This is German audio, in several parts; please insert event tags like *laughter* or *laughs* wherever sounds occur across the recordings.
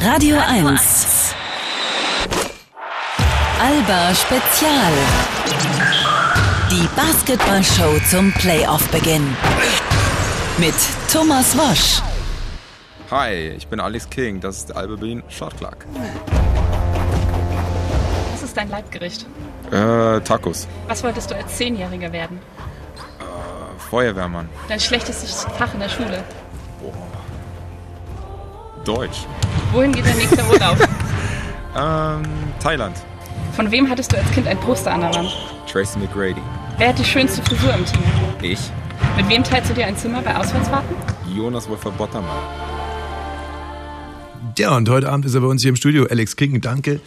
Radio 1. Alba Spezial. Die Basketballshow zum Playoff-Beginn. Mit Thomas Wosch. Hi, ich bin Alex King, das ist Alba Berlin Shot Clock. Was ist dein Leibgericht? Äh, Tacos. Was wolltest du als Zehnjähriger werden? Feuerwehrmann. Dein schlechtestes Fach in der Schule? Deutsch. Wohin geht dein nächster Urlaub? *laughs* Ähm, Thailand. Von wem hattest du als Kind ein Poster an der Wand? Tracy McGrady. Wer hat die schönste Frisur im Team? Ich, Mit wem teilst du dir ein Zimmer bei Auswärtsfahrten? Jonas Wolfer Bottermann. Ja, und heute Abend ist er bei uns hier im Studio Alex King, danke.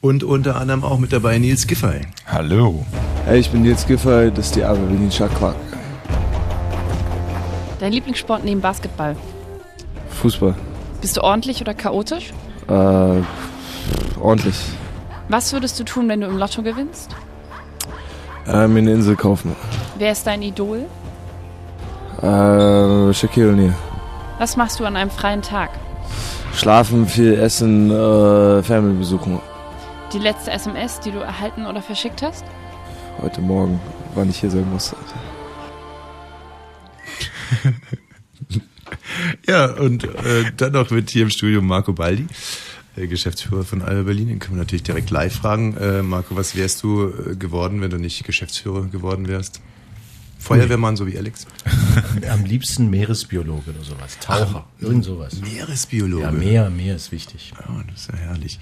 Und unter anderem auch mit dabei Nils Giffey. Hallo. Hey, ich bin Nils Giffey, das ist die Alba Berlin Clock. Dein Lieblingssport neben Basketball? Fußball. Bist du ordentlich oder chaotisch? Äh, ordentlich. Was würdest du tun, wenn du im Lotto gewinnst? Äh, mir eine Insel kaufen. Wer ist dein Idol? Äh, Shaquille O'Neal. Was machst du an einem freien Tag? Schlafen, viel essen, äh, Family besuchen. Die letzte SMS, die du erhalten oder verschickt hast? Heute Morgen, wann ich hier sein musste. *laughs* *laughs* Ja, und äh, dann noch mit hier im Studio Marco Baldi, äh, Geschäftsführer von Alba Berlin. Den können wir natürlich direkt live fragen. Äh, Marco, was wärst du äh, geworden, wenn du nicht Geschäftsführer geworden wärst? Feuerwehrmann, so wie Alex? *laughs* Am liebsten Meeresbiologe oder sowas. Taucher, irgend sowas. Meeresbiologe. Ja, Meer, Meer ist wichtig. Ja, das ist ja herrlich.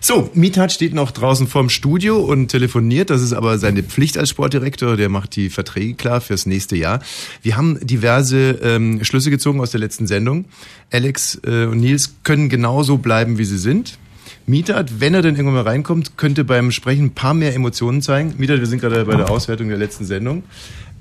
So, Mitat steht noch draußen vorm Studio und telefoniert. Das ist aber seine Pflicht als Sportdirektor. Der macht die Verträge klar fürs nächste Jahr. Wir haben diverse ähm, Schlüsse gezogen aus der letzten Sendung. Alex äh, und Nils können genauso bleiben, wie sie sind. Mitat, wenn er denn irgendwann mal reinkommt, könnte beim Sprechen ein paar mehr Emotionen zeigen. Mitat, wir sind gerade bei der Auswertung der letzten Sendung.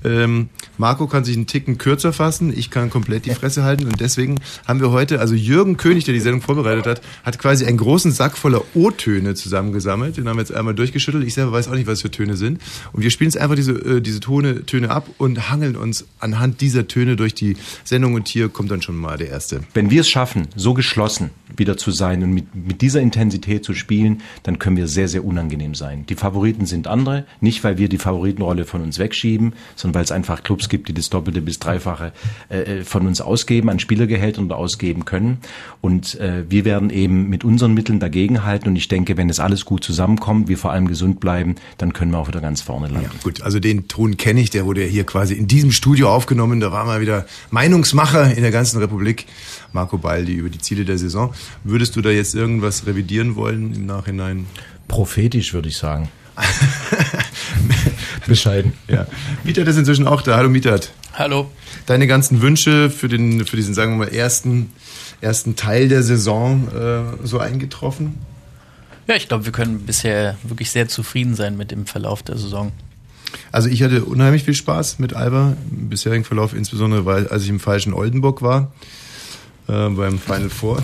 Ähm, Marco kann sich einen Ticken kürzer fassen, ich kann komplett die Fresse halten und deswegen haben wir heute, also Jürgen König, der die Sendung vorbereitet hat, hat quasi einen großen Sack voller O-Töne zusammengesammelt. Den haben wir jetzt einmal durchgeschüttelt. Ich selber weiß auch nicht, was für Töne sind. Und wir spielen jetzt einfach diese, äh, diese Tone, Töne ab und hangeln uns anhand dieser Töne durch die Sendung und hier kommt dann schon mal der erste. Wenn wir es schaffen, so geschlossen wieder zu sein und mit, mit dieser Intensität zu spielen, dann können wir sehr, sehr unangenehm sein. Die Favoriten sind andere, nicht weil wir die Favoritenrolle von uns wegschieben, sondern weil es einfach Clubs gibt, die das Doppelte bis Dreifache äh, von uns ausgeben, an Spielergehältern oder ausgeben können. Und äh, wir werden eben mit unseren Mitteln dagegenhalten. Und ich denke, wenn es alles gut zusammenkommt, wir vor allem gesund bleiben, dann können wir auch wieder ganz vorne landen. Ja, gut, also den Ton kenne ich, der wurde ja hier quasi in diesem Studio aufgenommen. Da war mal wieder Meinungsmacher in der ganzen Republik, Marco Baldi, über die Ziele der Saison. Würdest du da jetzt irgendwas revidieren wollen im Nachhinein? Prophetisch würde ich sagen. *laughs* Bescheiden. Ja. Mietat ist inzwischen auch da. Hallo Mietat. Hallo. Deine ganzen Wünsche für den, für diesen, sagen wir mal, ersten, ersten Teil der Saison äh, so eingetroffen? Ja, ich glaube, wir können bisher wirklich sehr zufrieden sein mit dem Verlauf der Saison. Also ich hatte unheimlich viel Spaß mit Alba im bisherigen Verlauf, insbesondere weil als ich im falschen Oldenburg war äh, beim Final Four.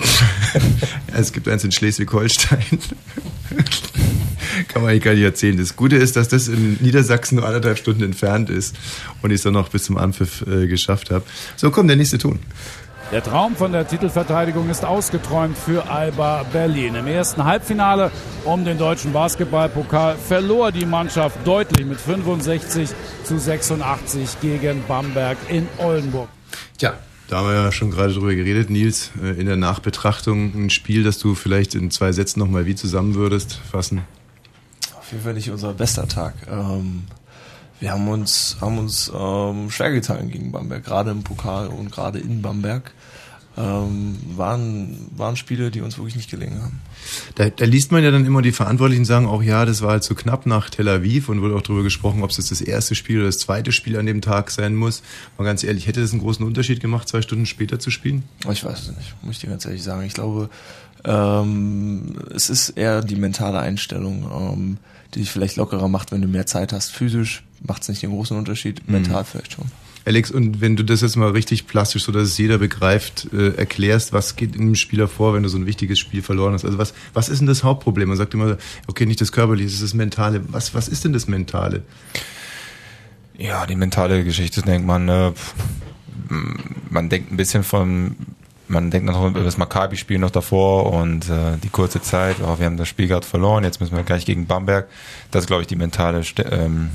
*laughs* es gibt eins in Schleswig-Holstein. *laughs* Kann man eigentlich gar nicht erzählen. Das Gute ist, dass das in Niedersachsen nur anderthalb Stunden entfernt ist und ich es dann noch bis zum Anpfiff äh, geschafft habe. So, komm, der nächste Ton. Der Traum von der Titelverteidigung ist ausgeträumt für Alba Berlin. Im ersten Halbfinale um den deutschen Basketballpokal verlor die Mannschaft deutlich mit 65 zu 86 gegen Bamberg in Oldenburg. Tja, da haben wir ja schon gerade drüber geredet, Nils, äh, in der Nachbetrachtung ein Spiel, das du vielleicht in zwei Sätzen nochmal wie zusammen würdest fassen. Auf jeden Fall nicht unser bester Tag. Ähm, wir haben uns, haben uns ähm, schwer getan gegen Bamberg, gerade im Pokal und gerade in Bamberg. Ähm, waren, waren Spiele, die uns wirklich nicht gelingen haben. Da, da liest man ja dann immer die Verantwortlichen sagen, auch ja, das war halt so knapp nach Tel Aviv und wurde auch darüber gesprochen, ob es jetzt das erste Spiel oder das zweite Spiel an dem Tag sein muss. Mal ganz ehrlich, hätte das einen großen Unterschied gemacht, zwei Stunden später zu spielen? Ich weiß es nicht, muss ich dir ganz ehrlich sagen. Ich glaube, ähm, es ist eher die mentale Einstellung, ähm, die dich vielleicht lockerer macht, wenn du mehr Zeit hast. Physisch macht es nicht den großen Unterschied, mental vielleicht schon. Alex, und wenn du das jetzt mal richtig plastisch, so dass es jeder begreift, äh, erklärst, was geht in einem Spieler vor, wenn du so ein wichtiges Spiel verloren hast? Also was, was ist denn das Hauptproblem? Man sagt immer, okay, nicht das Körperliche, es ist das Mentale. Was, was ist denn das Mentale? Ja, die mentale Geschichte denkt man, äh, man denkt ein bisschen von man denkt noch über das Maccabi-Spiel noch davor und äh, die kurze Zeit, oh, wir haben das Spiel gerade verloren, jetzt müssen wir gleich gegen Bamberg. Das ist, glaube ich, die mentale ähm,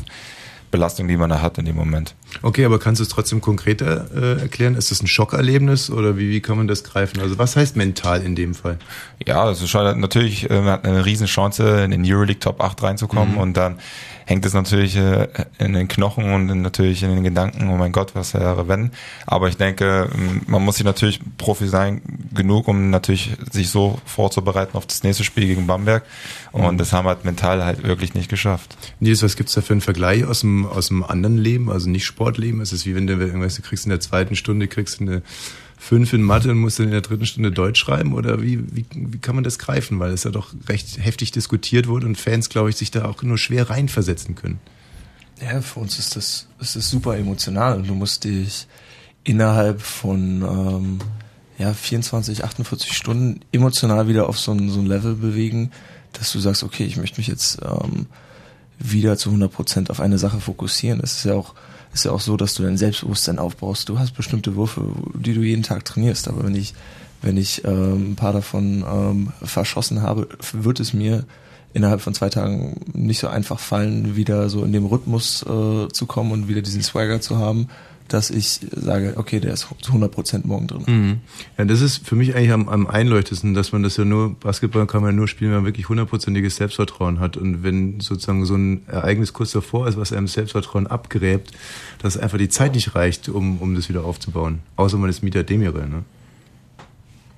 Belastung, die man da hat in dem Moment. Okay, aber kannst du es trotzdem konkreter äh, erklären? Ist das ein Schockerlebnis oder wie, wie kann man das greifen? Also was heißt mental in dem Fall? Ja, also schon natürlich, äh, man hat eine riesen Chance, in den Euroleague Top 8 reinzukommen mhm. und dann hängt es natürlich äh, in den Knochen und natürlich in den Gedanken, oh mein Gott, was wäre wenn. Aber ich denke, man muss sich natürlich Profi sein genug, um natürlich sich so vorzubereiten auf das nächste Spiel gegen Bamberg. Und mhm. das haben wir halt mental halt wirklich nicht geschafft. Nils, was gibt's da für einen Vergleich aus dem, aus dem anderen Leben, also nicht Sportleben? Es ist wie wenn du irgendwas, du kriegst in der zweiten Stunde, kriegst eine fünf in Mathe und musst dann in der dritten Stunde Deutsch schreiben? Oder wie, wie, wie kann man das greifen? Weil es ja doch recht heftig diskutiert wurde und Fans, glaube ich, sich da auch nur schwer reinversetzen können. Ja, für uns ist das, ist das super emotional und du musst dich innerhalb von ähm, ja, 24, 48 Stunden emotional wieder auf so ein, so ein Level bewegen, dass du sagst, okay, ich möchte mich jetzt ähm, wieder zu 100 Prozent auf eine Sache fokussieren. Es ist ja auch ist ja auch so, dass du dein Selbstbewusstsein aufbaust. Du hast bestimmte Würfe, die du jeden Tag trainierst, aber wenn ich wenn ich ähm, ein paar davon ähm, verschossen habe, wird es mir innerhalb von zwei Tagen nicht so einfach fallen, wieder so in dem Rhythmus äh, zu kommen und wieder diesen Swagger zu haben, dass ich sage, okay, der ist zu 100% morgen drin. Mhm. Ja, das ist für mich eigentlich am, am einleuchtesten, dass man das ja nur, Basketball kann man nur spielen, wenn man wirklich hundertprozentiges Selbstvertrauen hat. Und wenn sozusagen so ein Ereignis kurz davor ist, was einem Selbstvertrauen abgräbt, dass einfach die Zeit nicht reicht, um, um das wieder aufzubauen. Außer man ist Mieter Demire, ne?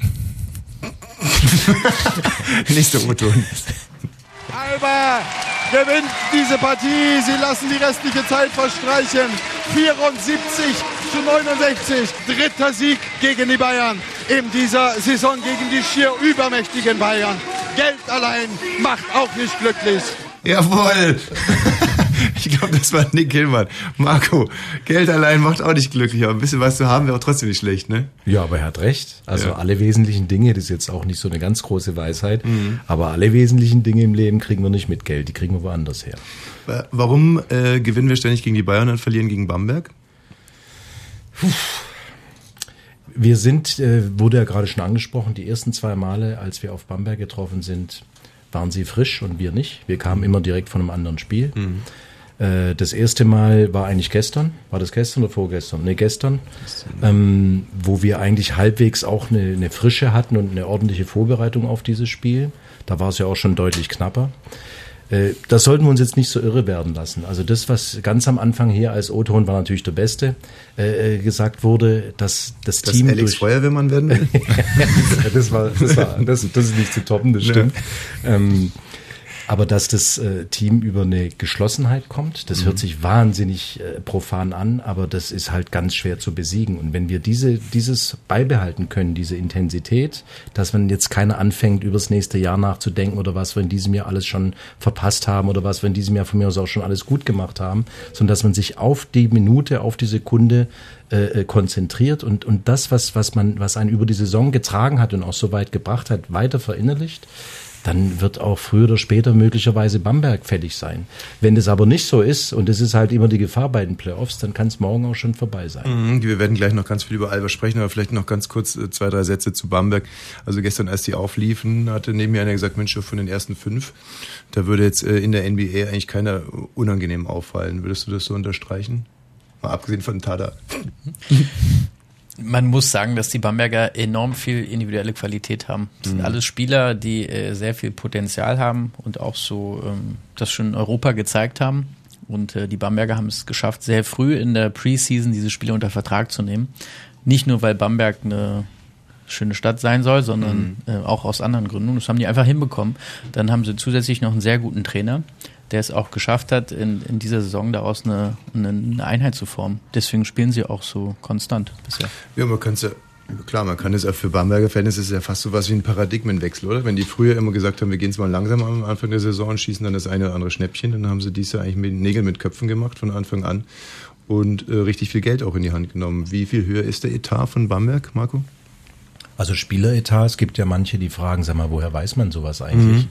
*laughs* Nächster O-Ton. Alba gewinnt diese Partie. Sie lassen die restliche Zeit verstreichen. 74 zu 69. Dritter Sieg gegen die Bayern in dieser Saison gegen die schier übermächtigen Bayern. Geld allein macht auch nicht glücklich. Jawohl. Ich glaube, das war Nick Hillmann. Marco, Geld allein macht auch nicht glücklich, aber ein bisschen was zu haben wäre auch trotzdem nicht schlecht, ne? Ja, aber er hat recht. Also ja. alle wesentlichen Dinge, das ist jetzt auch nicht so eine ganz große Weisheit, mhm. aber alle wesentlichen Dinge im Leben kriegen wir nicht mit Geld, die kriegen wir woanders her. Warum äh, gewinnen wir ständig gegen die Bayern und verlieren gegen Bamberg? Puh. Wir sind, äh, wurde ja gerade schon angesprochen, die ersten zwei Male, als wir auf Bamberg getroffen sind, waren sie frisch und wir nicht. Wir kamen immer direkt von einem anderen Spiel. Mhm. Äh, das erste Mal war eigentlich gestern. War das gestern oder vorgestern? Ne, gestern. Ähm, wo wir eigentlich halbwegs auch eine, eine Frische hatten und eine ordentliche Vorbereitung auf dieses Spiel. Da war es ja auch schon deutlich knapper. Äh, das sollten wir uns jetzt nicht so irre werden lassen. Also das, was ganz am Anfang hier als O-Ton war natürlich der Beste, äh, gesagt wurde, dass das, das Team Alex durch Feuerwehrmann werden will. *laughs* das war, das war, das, das ist nicht zu toppen, das stimmt. Ja. Ähm, aber dass das äh, Team über eine Geschlossenheit kommt, das mhm. hört sich wahnsinnig äh, profan an, aber das ist halt ganz schwer zu besiegen. Und wenn wir diese, dieses beibehalten können, diese Intensität, dass wenn jetzt keiner anfängt, übers nächste Jahr nachzudenken oder was wir in diesem Jahr alles schon verpasst haben oder was wir in diesem Jahr von mir aus auch schon alles gut gemacht haben, sondern dass man sich auf die Minute, auf die Sekunde äh, äh konzentriert und, und das, was, was man, was einen über die Saison getragen hat und auch so weit gebracht hat, weiter verinnerlicht, dann wird auch früher oder später möglicherweise Bamberg fällig sein. Wenn das aber nicht so ist, und das ist halt immer die Gefahr bei den Playoffs, dann kann es morgen auch schon vorbei sein. Mhm, wir werden gleich noch ganz viel über Alba sprechen, aber vielleicht noch ganz kurz äh, zwei, drei Sätze zu Bamberg. Also gestern, als die aufliefen, hatte neben mir einer gesagt, Mensch, von den ersten fünf, da würde jetzt äh, in der NBA eigentlich keiner unangenehm auffallen. Würdest du das so unterstreichen? Mal abgesehen von Tada. *laughs* Man muss sagen, dass die Bamberger enorm viel individuelle Qualität haben. Das sind mhm. alles Spieler, die äh, sehr viel Potenzial haben und auch so ähm, das schon in Europa gezeigt haben. Und äh, die Bamberger haben es geschafft, sehr früh in der Preseason diese Spiele unter Vertrag zu nehmen. Nicht nur, weil Bamberg eine schöne Stadt sein soll, sondern mhm. äh, auch aus anderen Gründen. Und das haben die einfach hinbekommen. Dann haben sie zusätzlich noch einen sehr guten Trainer, der es auch geschafft hat, in, in dieser Saison daraus eine, eine Einheit zu formen. Deswegen spielen sie auch so konstant bisher. Ja, man kann es ja Klar, man kann es auch für Bamberger Fans ist ja fast so was wie ein Paradigmenwechsel, oder? Wenn die früher immer gesagt haben, wir gehen es mal langsam am Anfang der Saison und schießen dann das eine oder andere Schnäppchen, dann haben sie dies ja eigentlich mit Nägel mit Köpfen gemacht von Anfang an und äh, richtig viel Geld auch in die Hand genommen. Wie viel höher ist der Etat von Bamberg, Marco? Also Spieleretat, es gibt ja manche, die fragen, sag mal, woher weiß man sowas eigentlich? Mhm.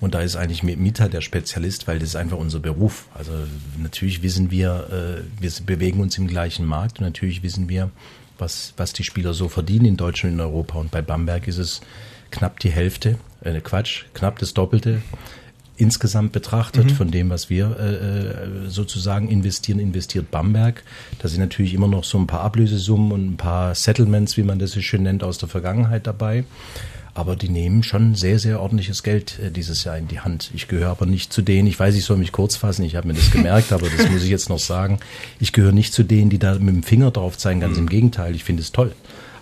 Und da ist eigentlich Mieter der Spezialist, weil das ist einfach unser Beruf. Also natürlich wissen wir, äh, wir bewegen uns im gleichen Markt und natürlich wissen wir, was, was die Spieler so verdienen in Deutschland und in Europa. Und bei Bamberg ist es knapp die Hälfte, äh, Quatsch, knapp das Doppelte insgesamt betrachtet von dem, was wir äh, äh, sozusagen investieren, investiert Bamberg. Da sind natürlich immer noch so ein paar Ablösesummen und ein paar Settlements, wie man das so schön nennt, aus der Vergangenheit dabei. Aber die nehmen schon sehr, sehr ordentliches Geld äh, dieses Jahr in die Hand. Ich gehöre aber nicht zu denen, ich weiß, ich soll mich kurz fassen, ich habe mir das gemerkt, aber das muss ich jetzt noch sagen. Ich gehöre nicht zu denen, die da mit dem Finger drauf zeigen, ganz im Gegenteil, ich finde es toll.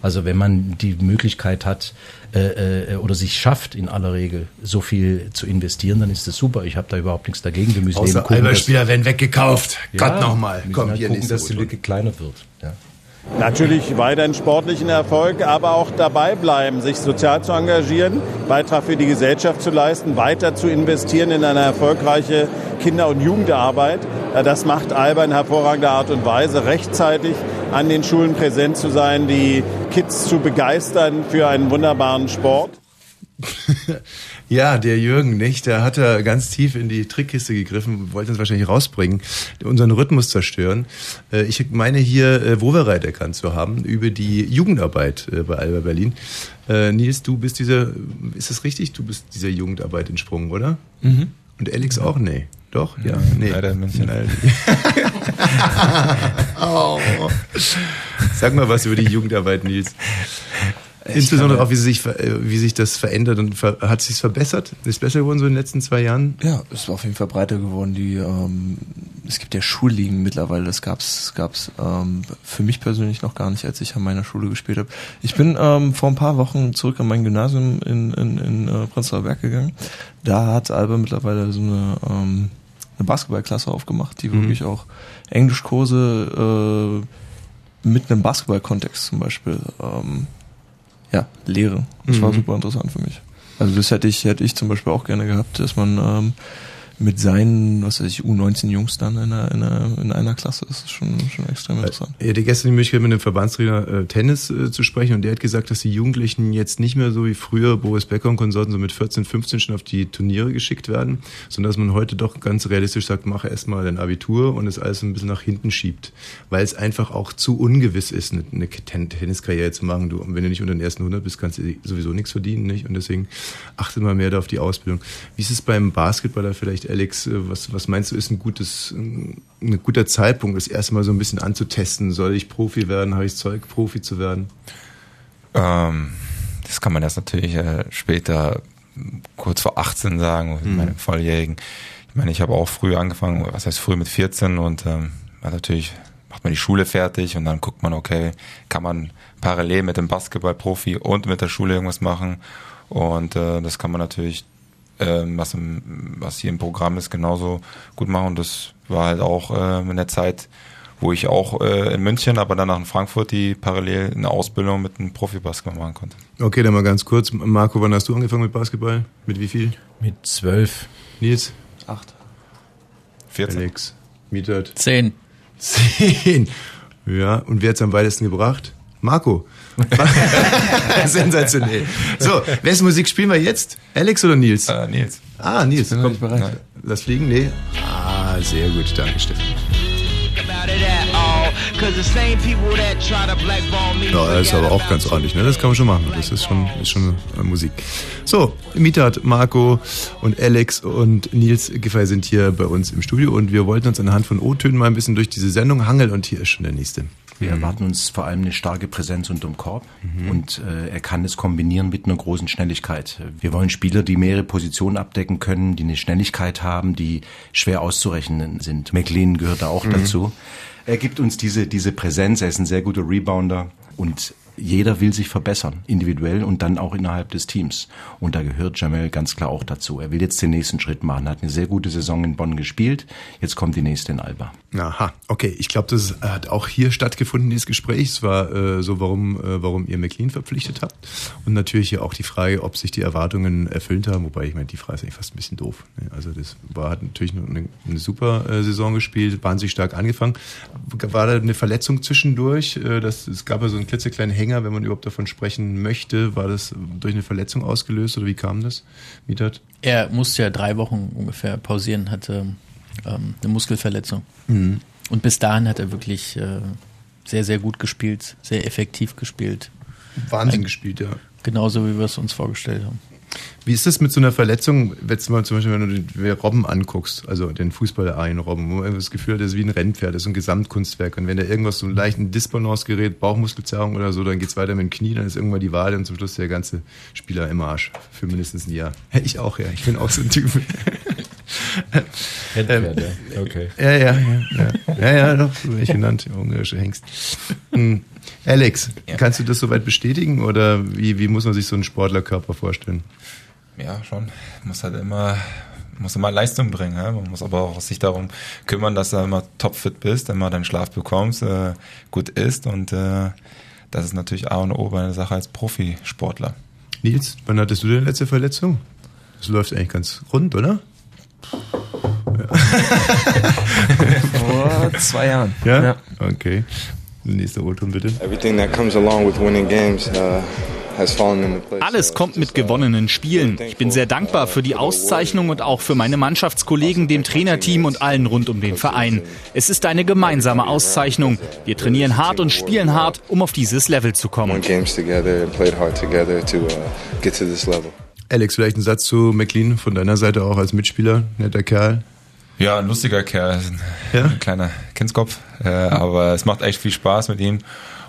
Also wenn man die Möglichkeit hat äh, äh, oder sich schafft, in aller Regel so viel zu investieren, dann ist das super. Ich habe da überhaupt nichts dagegen. Wir müssen eben Außer gucken, dass- Alberspieler werden weggekauft. Ja, Gott nochmal. Komm, halt hier gucken, dass die. Lücke kleiner wird. Ja. Natürlich weiterhin sportlichen Erfolg, aber auch dabei bleiben, sich sozial zu engagieren, Beitrag für die Gesellschaft zu leisten, weiter zu investieren in eine erfolgreiche Kinder- und Jugendarbeit. Das macht Alba in hervorragender Art und Weise, rechtzeitig an den Schulen präsent zu sein, die Kids zu begeistern für einen wunderbaren Sport. *laughs* Ja, der Jürgen, nicht? Der hat da ganz tief in die Trickkiste gegriffen, wollte uns wahrscheinlich rausbringen, unseren Rhythmus zerstören. Äh, Ich meine hier äh, Wovereit erkannt zu haben über die Jugendarbeit äh, bei Alba Berlin. Äh, Nils, du bist dieser, ist das richtig? Du bist dieser Jugendarbeit entsprungen, oder? Mhm. Und Alex auch? Nee. Doch? Ja, nee. leider in München. *laughs* *laughs* Oh. Sag mal was über die Jugendarbeit, Nils. Insbesondere auch, wie, sich, äh, wie sich das verändert und ver hat sich verbessert? Ist besser geworden so in den letzten zwei Jahren? Ja, ist auf jeden Fall breiter geworden. Die, ähm, es gibt ja Schulligen mittlerweile. Das gab's, gab's ähm, für mich persönlich noch gar nicht, als ich an meiner Schule gespielt habe. Ich bin ähm, vor ein paar Wochen zurück an mein Gymnasium in, in, in äh, Prenzlauer Berg gegangen. Da hat Alba mittlerweile so eine, ähm, eine Basketballklasse aufgemacht, die wirklich auch Englischkurse äh, mit einem Basketballkontext zum Beispiel ähm, ja, lehren. Das war Mhm. super interessant für mich. Also das hätte ich, hätte ich zum Beispiel auch gerne gehabt, dass man ähm, mit seinen, was weiß ich, U19 Jungs dann in einer, in einer, in einer Klasse. Das ist schon, schon extrem interessant. Ich hatte gestern die Möglichkeit, mit einem Verbandstrainer äh, Tennis äh, zu sprechen und der hat gesagt, dass die Jugendlichen jetzt nicht mehr so wie früher Boris Becker und Konsorten so mit 14, 15 schon auf die Turniere geschickt werden, sondern dass man heute doch ganz realistisch sagt, mache erstmal dein Abitur und es alles ein bisschen nach hinten schiebt, weil es einfach auch zu ungewiss ist, eine, eine Ten Tenniskarriere zu machen. Du, und wenn du nicht unter den ersten 100 bist, kannst du sowieso nichts verdienen, nicht? Und deswegen achte mal mehr da auf die Ausbildung. Wie ist es beim Basketballer vielleicht, Alex? Äh, Was, was meinst du, ist ein gutes, ein, ein guter Zeitpunkt, das erstmal so ein bisschen anzutesten? Soll ich Profi werden? Habe ich Zeug, Profi zu werden? Ähm, das kann man erst natürlich äh, später kurz vor 18 sagen, mit Mhm. meinem Volljährigen. Ich meine, ich habe auch früh angefangen, was heißt früh mit 14 und ähm, natürlich macht man die Schule fertig und dann guckt man, okay, kann man parallel mit dem Basketballprofi und mit der Schule irgendwas machen und äh, das kann man natürlich, ähm, was, im, was hier im Programm ist, genauso gut machen und das war halt auch äh, in der Zeit, wo ich auch äh, in München, aber danach in Frankfurt die parallel eine Ausbildung mit einem Profibasketball machen konnte. Okay, dann mal ganz kurz. Marco, wann hast du angefangen mit Basketball? Mit wie viel? Mit zwölf. Nils? Acht. 14. Alex? Mietert? Zehn. *laughs* Zehn. Ja, und wer hat's am weitesten gebracht? Marco. *laughs* Sensationell. So, wessen Musik spielen wir jetzt? Alex oder Nils? Äh, Nils. Ah, Nils. Bin noch nicht bereit. Nein. Lass fliegen? Nee. Ah, sehr gut. Danke, Stefan. Ja, das ist aber auch ganz ordentlich, ne? Das kann man schon machen. Das ist schon, ist schon äh, Musik. So, Mietat, Marco und Alex und Nils Giffey sind hier bei uns im Studio und wir wollten uns anhand von O-Tönen mal ein bisschen durch diese Sendung hangeln und hier ist schon der nächste. Wir erwarten uns vor allem eine starke Präsenz unterm Korb und äh, er kann es kombinieren mit einer großen Schnelligkeit. Wir wollen Spieler, die mehrere Positionen abdecken können, die eine Schnelligkeit haben, die schwer auszurechnen sind. McLean gehört da auch dazu. Er gibt uns diese, diese Präsenz, er ist ein sehr guter Rebounder und jeder will sich verbessern, individuell und dann auch innerhalb des Teams. Und da gehört Jamel ganz klar auch dazu. Er will jetzt den nächsten Schritt machen, hat eine sehr gute Saison in Bonn gespielt, jetzt kommt die nächste in Alba. Aha, okay. Ich glaube, das hat auch hier stattgefunden, dieses Gespräch. Es war äh, so, warum, äh, warum ihr McLean verpflichtet habt. Und natürlich hier auch die Frage, ob sich die Erwartungen erfüllt haben. Wobei, ich meine, die Frage ist eigentlich fast ein bisschen doof. ne? Also das war, hat natürlich eine, eine super äh, Saison gespielt, wahnsinnig stark angefangen. War da eine Verletzung zwischendurch? Äh, das, es gab ja so einen klitzekleinen Hänger, wenn man überhaupt davon sprechen möchte. War das durch eine Verletzung ausgelöst oder wie kam das, Mietat? Er musste ja drei Wochen ungefähr pausieren, hatte ähm, eine Muskelverletzung. Mhm. Und bis dahin hat er wirklich äh, sehr, sehr gut gespielt, sehr effektiv gespielt. Wahnsinn gespielt, ja. Genauso wie wir es uns vorgestellt haben. Wie ist das mit so einer Verletzung, wenn du mal zum Beispiel, wenn du den Robben anguckst, also den Fußballer ein Robben, wo man das Gefühl hat, das ist wie ein Rennpferd, das ist ein Gesamtkunstwerk. Und wenn da irgendwas so einen leichten Disbalance gerät, Bauchmuskelzerrung oder so, dann geht's weiter mit dem Knie, dann ist irgendwann die Wade und zum Schluss der ganze Spieler im Arsch. Für mindestens ein Jahr. *laughs* Ich auch, ja. Ich bin auch so ein Typ. *laughs* Rennpferd, ja. Okay. Ja, ja, ja. Ja, ja, ja doch, so ich genannt, *laughs* ungarische Hengst. Hm. Alex, kannst du das soweit bestätigen oder wie, wie muss man sich so einen Sportlerkörper vorstellen? Ja, schon. Muss halt immer, muss immer Leistung bringen. Ja? Man muss aber auch sich darum kümmern, dass du immer topfit bist, immer deinen Schlaf bekommst, äh, gut isst und äh, das ist natürlich A und O bei einer Sache als Profisportler. Nils, wann hattest du deine letzte Verletzung? Das läuft eigentlich ganz rund, oder? *laughs* Vor zwei Jahren. Ja? Ja. Okay. Nächster O-Ton bitte. Everything that comes along with winning games uh, has fallen into place. Alles kommt mit gewonnenen Spielen. Ich bin sehr dankbar für die Auszeichnung und auch für meine Mannschaftskollegen, dem Trainerteam und allen rund um den Verein. Es ist eine gemeinsame Auszeichnung. Wir trainieren hart und spielen hart, um auf dieses Level zu kommen. Uh, get to this level. Alex, vielleicht ein Satz zu McLean von deiner Seite auch als Mitspieler, netter Kerl. Ja, ein lustiger Kerl, ein, ein kleiner Kindskopf, äh, aber es macht echt viel Spaß mit ihm.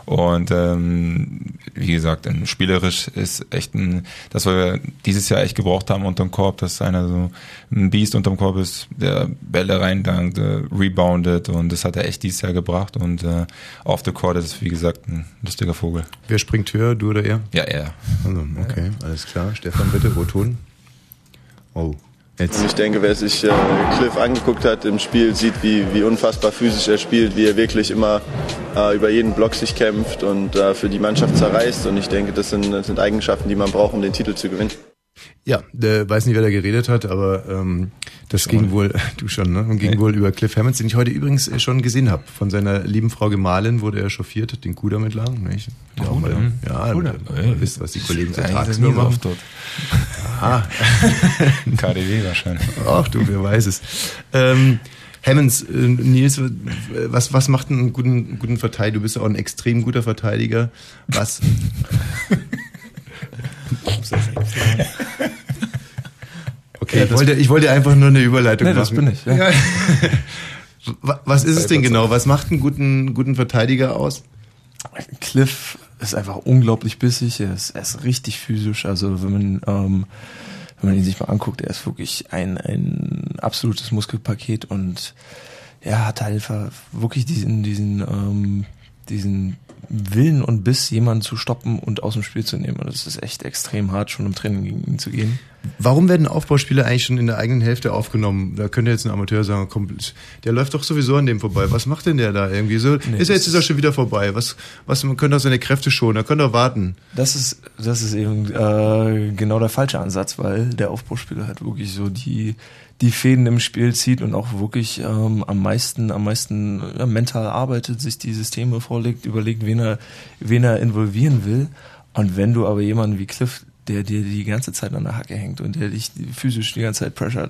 Und ähm, wie gesagt, spielerisch ist echt ein, das wir dieses Jahr echt gebraucht haben unterm Korb, dass einer so ein Biest unterm Korb ist, der Bälle reindankt, äh, reboundet und das hat er echt dieses Jahr gebracht. Und äh, off the court ist es, wie gesagt, ein lustiger Vogel. Wer springt höher, du oder er? Ja, er. Also, okay, alles klar. Stefan, bitte, O-Ton. Oh, jetzt. Ich denke, wer sich äh, Cliff angeguckt hat im Spiel, sieht, wie, wie unfassbar physisch er spielt, wie er wirklich immer äh, über jeden Block sich kämpft und äh, für die Mannschaft zerreißt. Und ich denke, das sind, das sind Eigenschaften, die man braucht, um den Titel zu gewinnen. Ja, der weiß nicht, wer da geredet hat, aber ähm, das ging wohl, *laughs* du schon, ne? Und ging Nee. wohl über Cliff Hammonds, den ich heute übrigens äh, schon gesehen habe. Von seiner lieben Frau Gemahlin wurde er chauffiert, den Kuh damit lang. Nicht? Ja, auch mal, ja, damit, ihr wisst, was die Kollegen so tagsüber machen. oft dort. *laughs* Ah. *laughs* KDW wahrscheinlich. Ach du, wer weiß es. Ähm, Hammonds, äh, Nils, was, was macht einen guten, guten Verteidiger? Du bist ja auch ein extrem guter Verteidiger. Was? *laughs* Okay, Ja, ich, das- wollte, ich wollte einfach nur eine Überleitung Nee, das machen. bin ich, ja. *laughs* Wa- Was ist es denn genau? Was macht einen guten, guten Verteidiger aus? Cliff ist einfach unglaublich bissig, er ist, er ist richtig physisch. Also wenn man, ähm, wenn man ihn sich mal anguckt, er ist wirklich ein, ein absolutes Muskelpaket und er hat halt einfach wirklich diesen, diesen, ähm, diesen Willen und Biss, jemanden zu stoppen und aus dem Spiel zu nehmen. Und das ist echt extrem hart, schon im Training gegen ihn zu gehen. Warum werden Aufbauspiele eigentlich schon in der eigenen Hälfte aufgenommen? Da könnte jetzt ein Amateur sagen, komm, der läuft doch sowieso an dem vorbei. Was macht denn der da irgendwie so? Nee, ist er jetzt ist er schon wieder vorbei. Was, was, man könnte doch seine Kräfte schonen, er könnte doch warten. Das ist, das ist eben äh, genau der falsche Ansatz, weil der Aufbauspieler halt wirklich so die, die Fäden im Spiel zieht und auch wirklich ähm, am meisten, am meisten ja, mental arbeitet, sich die Systeme vorlegt, überlegt, wen er, wen er involvieren will. Und wenn du aber jemanden wie Cliff, der dir die ganze Zeit an der Hacke hängt und der dich physisch die ganze Zeit pressure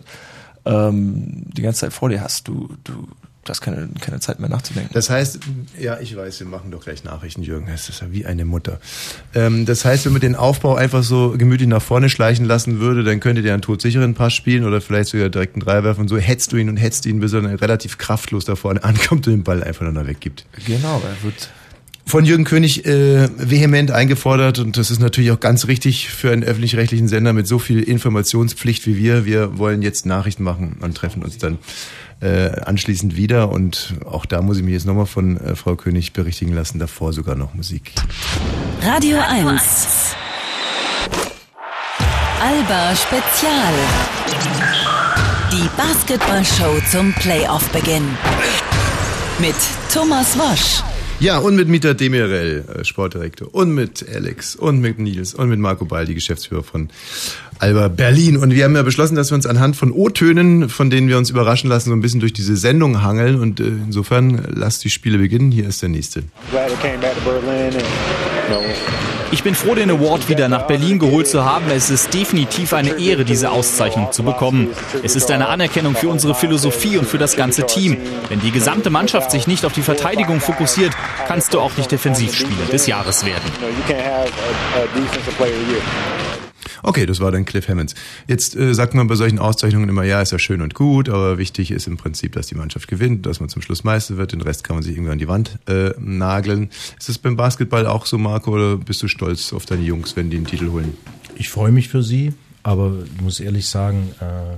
ähm, die ganze Zeit vor dir hast, du, du hast keine, keine Zeit mehr nachzudenken. Das heißt, ja, ich weiß, wir machen doch gleich Nachrichten, Jürgen. Das ist ja wie eine Mutter. Ähm, das heißt, wenn man den Aufbau einfach so gemütlich nach vorne schleichen lassen würde, dann könnte der einen todsicheren Pass spielen oder vielleicht sogar direkt einen Dreier werfen und so hetzt du ihn und hetzt ihn, bis er dann relativ kraftlos da vorne *laughs* ankommt und den Ball einfach nur noch weggibt. Genau, er wird Von Jürgen König äh, vehement eingefordert und das ist natürlich auch ganz richtig für einen öffentlich-rechtlichen Sender mit so viel Informationspflicht wie wir. Wir wollen jetzt Nachrichten machen und treffen uns dann äh, anschließend wieder und auch da muss ich mich jetzt nochmal von äh, Frau König berichtigen lassen, davor sogar noch Musik. Radio 1. Alba Spezial. Die Basketballshow zum Playoff-Beginn. Mit Thomas Wosch. Ja, und mit Mieter Demirel, äh, Sportdirektor, und mit Alex, und mit Nils, und mit Marco Baldi, Geschäftsführer von Alba Berlin. Und wir haben ja beschlossen, dass wir uns anhand von O-Tönen, von denen wir uns überraschen lassen, so ein bisschen durch diese Sendung hangeln. Und äh, insofern lasst die Spiele beginnen. Hier ist der nächste. Glad I came back to Berlin and Ich bin froh, den Award wieder nach Berlin geholt zu haben. Es ist definitiv eine Ehre, diese Auszeichnung zu bekommen. Es ist eine Anerkennung für unsere Philosophie und für das ganze Team. Wenn die gesamte Mannschaft sich nicht auf die Verteidigung fokussiert, kannst du auch nicht Defensivspieler des Jahres werden. Okay, das war dann Cliff Hammonds. Jetzt äh, sagt man bei solchen Auszeichnungen immer, ja, ist ja schön und gut, aber wichtig ist im Prinzip, dass die Mannschaft gewinnt, dass man zum Schluss Meister wird, den Rest kann man sich irgendwie an die Wand äh, nageln. Ist das beim Basketball auch so, Marco, oder bist du stolz auf deine Jungs, wenn die einen Titel holen? Ich freue mich für sie, aber ich muss ehrlich sagen, äh,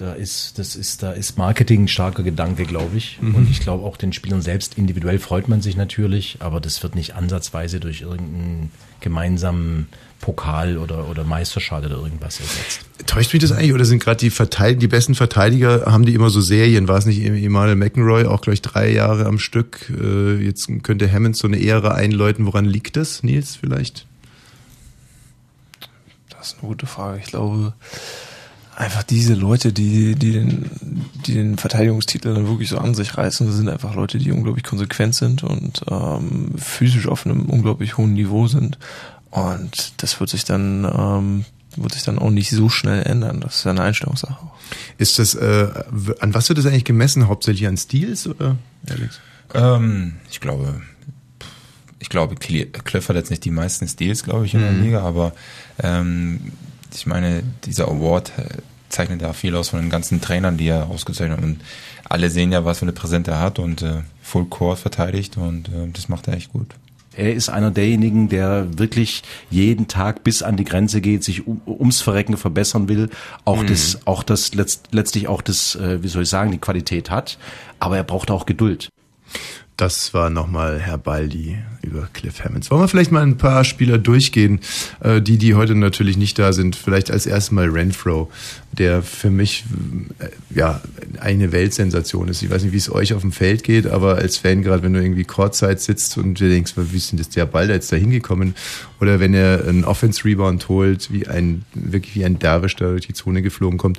da ist, das ist, da ist Marketing ein starker Gedanke, glaube ich. Mhm. Und ich glaube auch den Spielern selbst individuell freut man sich natürlich, aber das wird nicht ansatzweise durch irgendeinen gemeinsamen Pokal oder, oder Meisterschale oder irgendwas ersetzt. Täuscht mich das eigentlich oder sind gerade die Verteid die besten Verteidiger, haben die immer so Serien? War es nicht Emmanuel McEnroy auch gleich drei Jahre am Stück? Äh, jetzt könnte Hammond so eine Ehre einläuten. Woran liegt das, Nils, vielleicht? Das ist eine gute Frage. Ich glaube, einfach diese Leute, die, die, den, die den Verteidigungstitel dann wirklich so an sich reißen, das sind einfach Leute, die unglaublich konsequent sind und ähm, physisch auf einem unglaublich hohen Niveau sind. Und das wird sich dann, ähm, wird sich dann auch nicht so schnell ändern. Das ist ja eine Einstellungssache. Ist das, äh, an was wird das eigentlich gemessen? Hauptsächlich an Stils oder, Alex? Ähm, ich glaube, ich glaube, Cliff hat jetzt nicht die meisten Steals, glaube ich, in der Mhm. Liga, aber ähm, ich meine, dieser Award äh, zeichnet ja viel aus von den ganzen Trainern, die er ausgezeichnet hat. Und alle sehen ja, was für eine Präsenz er hat und äh, Full Court verteidigt und äh, das macht er echt gut. Er ist einer derjenigen, der wirklich jeden Tag bis an die Grenze geht, sich um, ums Verrecken verbessern will, auch Mhm. das, auch das letzt, letztlich auch das, äh, wie soll ich sagen, die Qualität hat, aber er braucht auch Geduld. Das war nochmal Herr Baldi über Cliff Hammonds. Wollen wir vielleicht mal ein paar Spieler durchgehen, äh, die, die heute natürlich nicht da sind. Vielleicht als erstes mal Renfro, der für mich äh, ja eine Weltsensation ist. Ich weiß nicht, wie es euch auf dem Feld geht, aber als Fan, gerade wenn du irgendwie Courtside sitzt und du denkst, wie ist denn das der Ball da jetzt da hingekommen? Oder wenn er einen Offense-Rebound holt, wie ein, wirklich wie ein Derwisch da durch die Zone geflogen kommt.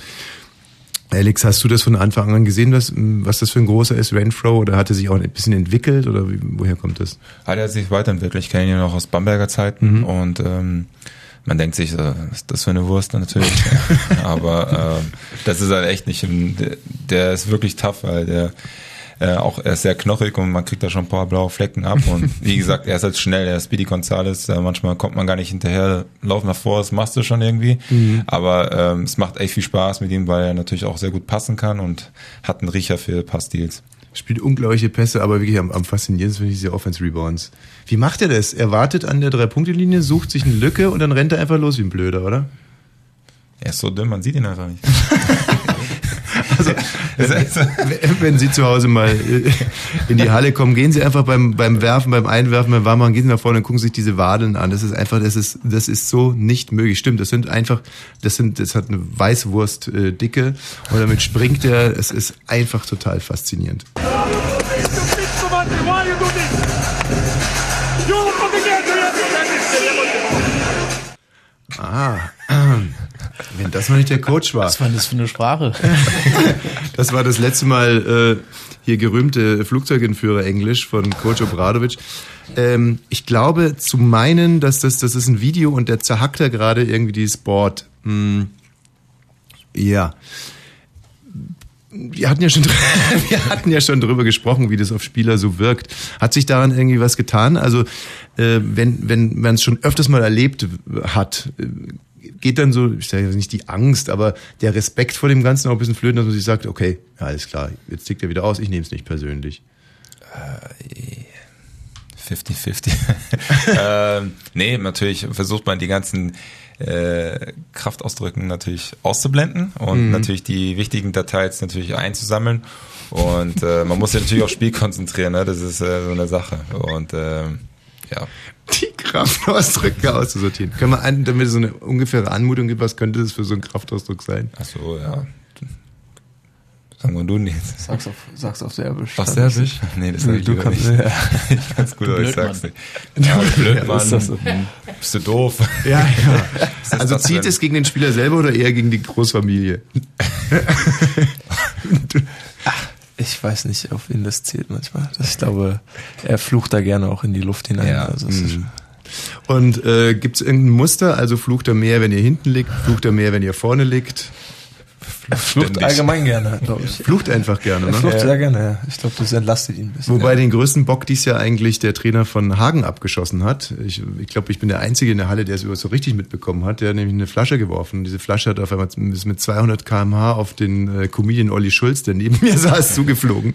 Alex, hast du das von Anfang an gesehen, was, was das für ein großer ist, Renfro? Oder hat er sich auch ein bisschen entwickelt? Oder wie, woher kommt das? Hat er sich weiterentwickelt. Ich kenne ihn ja noch aus Bamberger Zeiten Mhm. und ähm, man denkt sich, äh, was ist das für eine Wurst natürlich. *laughs* Aber ähm, das ist halt echt nicht, der ist wirklich tough, weil der äh, auch er ist sehr knochig und man kriegt da schon ein paar blaue Flecken ab und *laughs* wie gesagt, er ist halt schnell, er ist Speedy Gonzales, äh, manchmal kommt man gar nicht hinterher, lauf nach vor, das machst du schon irgendwie, Mhm. aber ähm, es macht echt viel Spaß mit ihm, weil er natürlich auch sehr gut passen kann und hat einen Riecher für Passdeals. Spielt unglaubliche Pässe, aber wirklich am, am faszinierendsten finde ich diese Offense-Rebounds. Wie macht er das? Er wartet an der Drei-Punkte-Linie, sucht sich eine Lücke und dann rennt er einfach los wie ein Blöder, oder? Er ist so dünn, man sieht ihn einfach nicht. *laughs* Also, wenn, Sie zu Hause mal äh, in die Halle kommen, gehen Sie einfach beim, beim Werfen, beim Einwerfen, beim Warmmachen, gehen Sie nach vorne und gucken sich diese Wadeln an. Das ist einfach, das ist, das ist so nicht möglich. Stimmt, das sind einfach, das sind, das hat eine Weißwurst äh, und damit springt er. Es ist einfach total faszinierend. Ah, wenn das noch nicht der Coach war. Was war denn das für eine Sprache? *laughs* Das war das letzte Mal äh, hier gerühmte Flugzeugentführer Englisch von Coach Obradovic. Ähm, ich glaube zu meinen, dass das, das ist ein Video und der zerhackt da gerade irgendwie dieses Board. Hm. Ja. Wir hatten ja schon, *laughs* wir hatten ja schon drüber gesprochen, wie das auf Spieler so wirkt. Hat sich daran irgendwie was getan? Also, äh, wenn, wenn man es schon öfters mal erlebt hat, äh, geht dann so, ich sage jetzt nicht die Angst, aber der Respekt vor dem Ganzen auch ein bisschen flöten, dass man sich sagt, okay, ja, alles klar, jetzt tickt er wieder aus, ich nehme es nicht persönlich. 50-50. *laughs* ähm, nee, natürlich versucht man die ganzen äh, Kraftausdrücken natürlich auszublenden und Mhm. natürlich die wichtigen Details natürlich einzusammeln. Und äh, man muss sich natürlich aufs Spiel konzentrieren, ne? das ist äh, so eine Sache. Und ähm, ja. Kraftausdrücke *laughs* auszusortieren. Können wir an, damit es so eine ungefähre Anmutung gibt, was könnte das für so ein Kraftausdruck sein? Ach so, ja. Sagen wir du nicht. Sag's auf, sag's auf Serbisch. Auf Serbisch? Nee, das sag ich du lieber kannst, nicht. *laughs* Ja. Ich kann's gut, Du aber ich sag's nicht. *laughs* Ja, blöd, Mann. ist das so? Bist du doof? Ja, ja. Also zieht denn? es gegen den Spieler selber oder eher gegen die Großfamilie? Ich weiß nicht, auf wen das zählt manchmal. Das, ich glaube, er flucht da gerne auch in die Luft hinein. Ja. Also. Und äh, gibt es irgendein Muster? Also flucht er mehr, wenn ihr hinten liegt, flucht er mehr, wenn ihr vorne liegt? Flucht allgemein gerne, glaube ich. Flucht einfach gerne, Er ne? flucht sehr gerne, ja. Ich glaube, das entlastet ihn ein bisschen. Wobei den größten Bock dies Jahr eigentlich der Trainer von Hagen abgeschossen hat. Ich, ich glaube, ich bin der Einzige in der Halle, der es überhaupt so richtig mitbekommen hat. Der hat nämlich eine Flasche geworfen. Diese Flasche hat auf einmal ist mit 200 km/h auf den äh, Comedian Olli Schulz, der neben *laughs* mir saß, zugeflogen.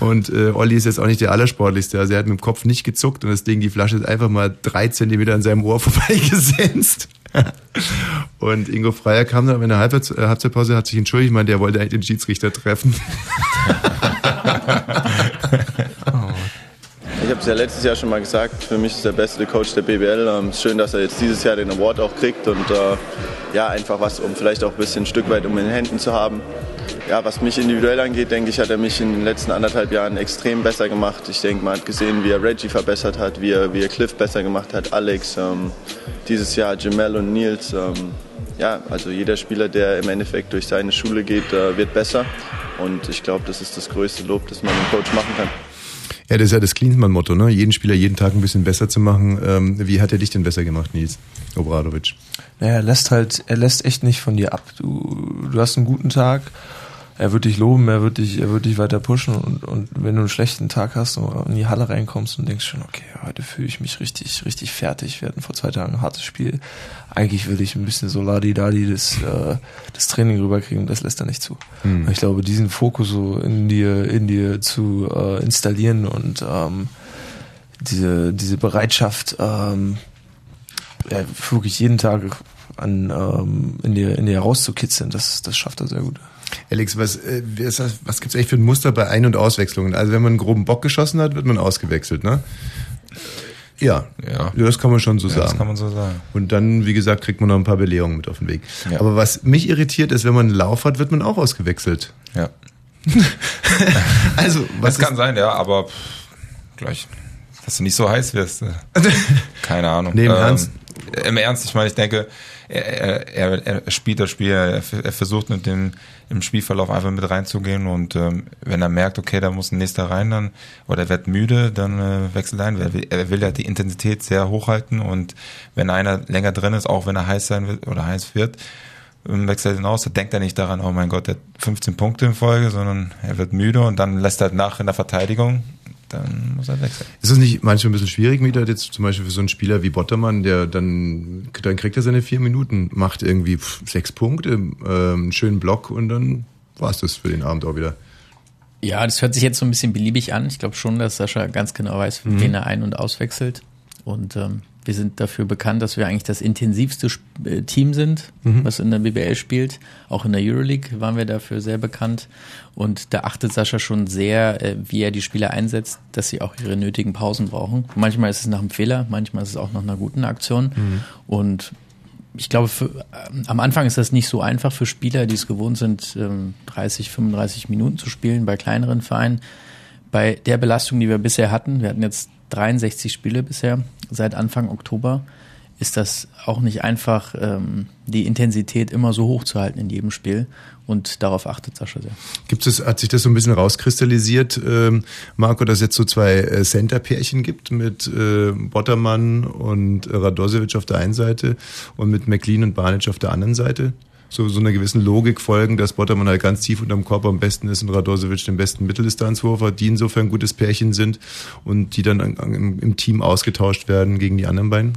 Und äh, Olli ist jetzt auch nicht der Allersportlichste. Also er hat mit dem Kopf nicht gezuckt und das Ding, die Flasche ist einfach mal drei Zentimeter an seinem Ohr *laughs* vorbeigesenzt. *laughs* Und Ingo Freier kam dann in der Halbzeit, äh, Halbzeitpause, hat sich entschuldigt, meinte, er wollte eigentlich den Schiedsrichter treffen. *laughs* Ich habe es ja letztes Jahr schon mal gesagt, für mich ist der beste Coach der BBL. Ähm, Es ist schön, dass er jetzt dieses Jahr den Award auch kriegt und äh, ja, einfach was, um vielleicht auch ein bisschen ein Stück weit um in den Händen zu haben. Ja, was mich individuell angeht, denke ich, hat er mich in den letzten anderthalb Jahren extrem besser gemacht. Ich denke, man hat gesehen, wie er Reggie verbessert hat, wie er, wie er Cliff besser gemacht hat, Alex, ähm, dieses Jahr Jamel und Nils. Ähm, ja, also jeder Spieler, der im Endeffekt durch seine Schule geht, äh, wird besser. Und ich glaube, das ist das größte Lob, das man einem Coach machen kann. Ja, das ist ja das Klinsmann-Motto, ne? Jeden Spieler jeden Tag ein bisschen besser zu machen. Ähm, wie hat er dich denn besser gemacht, Nils Obradovic? Naja, er lässt halt, er lässt echt nicht von dir ab. Du, du hast einen guten Tag, er wird dich loben, er wird dich, er wird dich weiter pushen und, und wenn du einen schlechten Tag hast und in die Halle reinkommst und denkst schon, okay, heute fühle ich mich richtig, richtig fertig. Wir hatten vor zwei Tagen ein hartes Spiel. Eigentlich will ich ein bisschen so ladi-dadi das, äh, das Training rüberkriegen, das lässt er nicht zu. Hm. Und ich glaube, diesen Fokus so in dir, in dir zu äh, installieren und ähm, diese, diese Bereitschaft, ähm, ja, wirklich jeden Tag an, ähm, in dir, in dir rauszukitzeln, das, das schafft er sehr gut. Alex, was, äh, was gibt's eigentlich für ein Muster bei Ein- und Auswechslungen? Also wenn man einen groben Bock geschossen hat, wird man ausgewechselt, ne? Ja, Ja. das kann man schon so Ja, sagen. das kann man so sagen. Und dann, wie gesagt, kriegt man noch ein paar Belehrungen mit auf den Weg. Ja. Aber was mich irritiert ist, wenn man einen Lauf hat, wird man auch ausgewechselt. Ja. *laughs* Also, was das kann sein, ja, aber pff, gleich, dass du nicht so heiß wirst. äh, *laughs* Keine Ahnung. Nee, im Ernst? Im Ernst, ich meine, ich denke, er, er, er spielt das Spiel, er, er versucht mit dem im Spielverlauf einfach mit reinzugehen und ähm, wenn er merkt, okay, da muss ein nächster rein, dann oder er wird müde, dann äh, wechselt er ein. Er will, er will ja die Intensität sehr hochhalten und wenn einer länger drin ist, auch wenn er heiß sein wird oder heiß wird, ähm, wechselt er hinaus, da denkt er nicht daran, oh mein Gott, der hat 15 Punkte in Folge, sondern er wird müde und dann lässt er nach in der Verteidigung, dann muss er wechseln. Ist das nicht manchmal ein bisschen schwierig, Mieter, jetzt zum Beispiel für so einen Spieler wie Bottermann, der dann, dann kriegt er seine vier Minuten, macht irgendwie sechs Punkte, ähm, einen schönen Block und dann war's das für den Abend auch wieder. Ja, das hört sich jetzt so ein bisschen beliebig an. Ich glaube schon, dass Sascha ganz genau weiß, Mhm. wen er ein- und auswechselt. Und ähm, wir sind dafür bekannt, dass wir eigentlich das intensivste äh, Team sind, Mhm. was in der BBL spielt. Auch in der Euroleague waren wir dafür sehr bekannt. Und da achtet Sascha schon sehr, äh, wie er die Spieler einsetzt, dass sie auch ihre nötigen Pausen brauchen. Manchmal ist es nach einem Fehler, manchmal ist es auch nach einer guten Aktion. Und ich glaube, für, ähm, am Anfang ist das nicht so einfach für Spieler, die es gewohnt sind, ähm, 30, 35 Minuten zu spielen bei kleineren Vereinen. Bei der Belastung, die wir bisher hatten, wir hatten jetzt 63 Spiele bisher seit Anfang Oktober, ist das auch nicht einfach, ähm, die Intensität immer so hoch zu halten in jedem Spiel. Und darauf achtet Sascha sehr. Gibt es, hat sich das so ein bisschen rauskristallisiert, ähm, Marco, dass es jetzt so zwei äh, Center-Pärchen gibt mit äh, Bottermann und Radosevic auf der einen Seite und mit McLean und Barnage auf der anderen Seite? So, so einer gewissen Logik folgen, dass Bottermann halt ganz tief unterm Korb am besten ist und Radosevic den besten Mitteldistanzwurf hat, die insofern ein gutes Pärchen sind und die dann an, an, im, im Team ausgetauscht werden gegen die anderen beiden?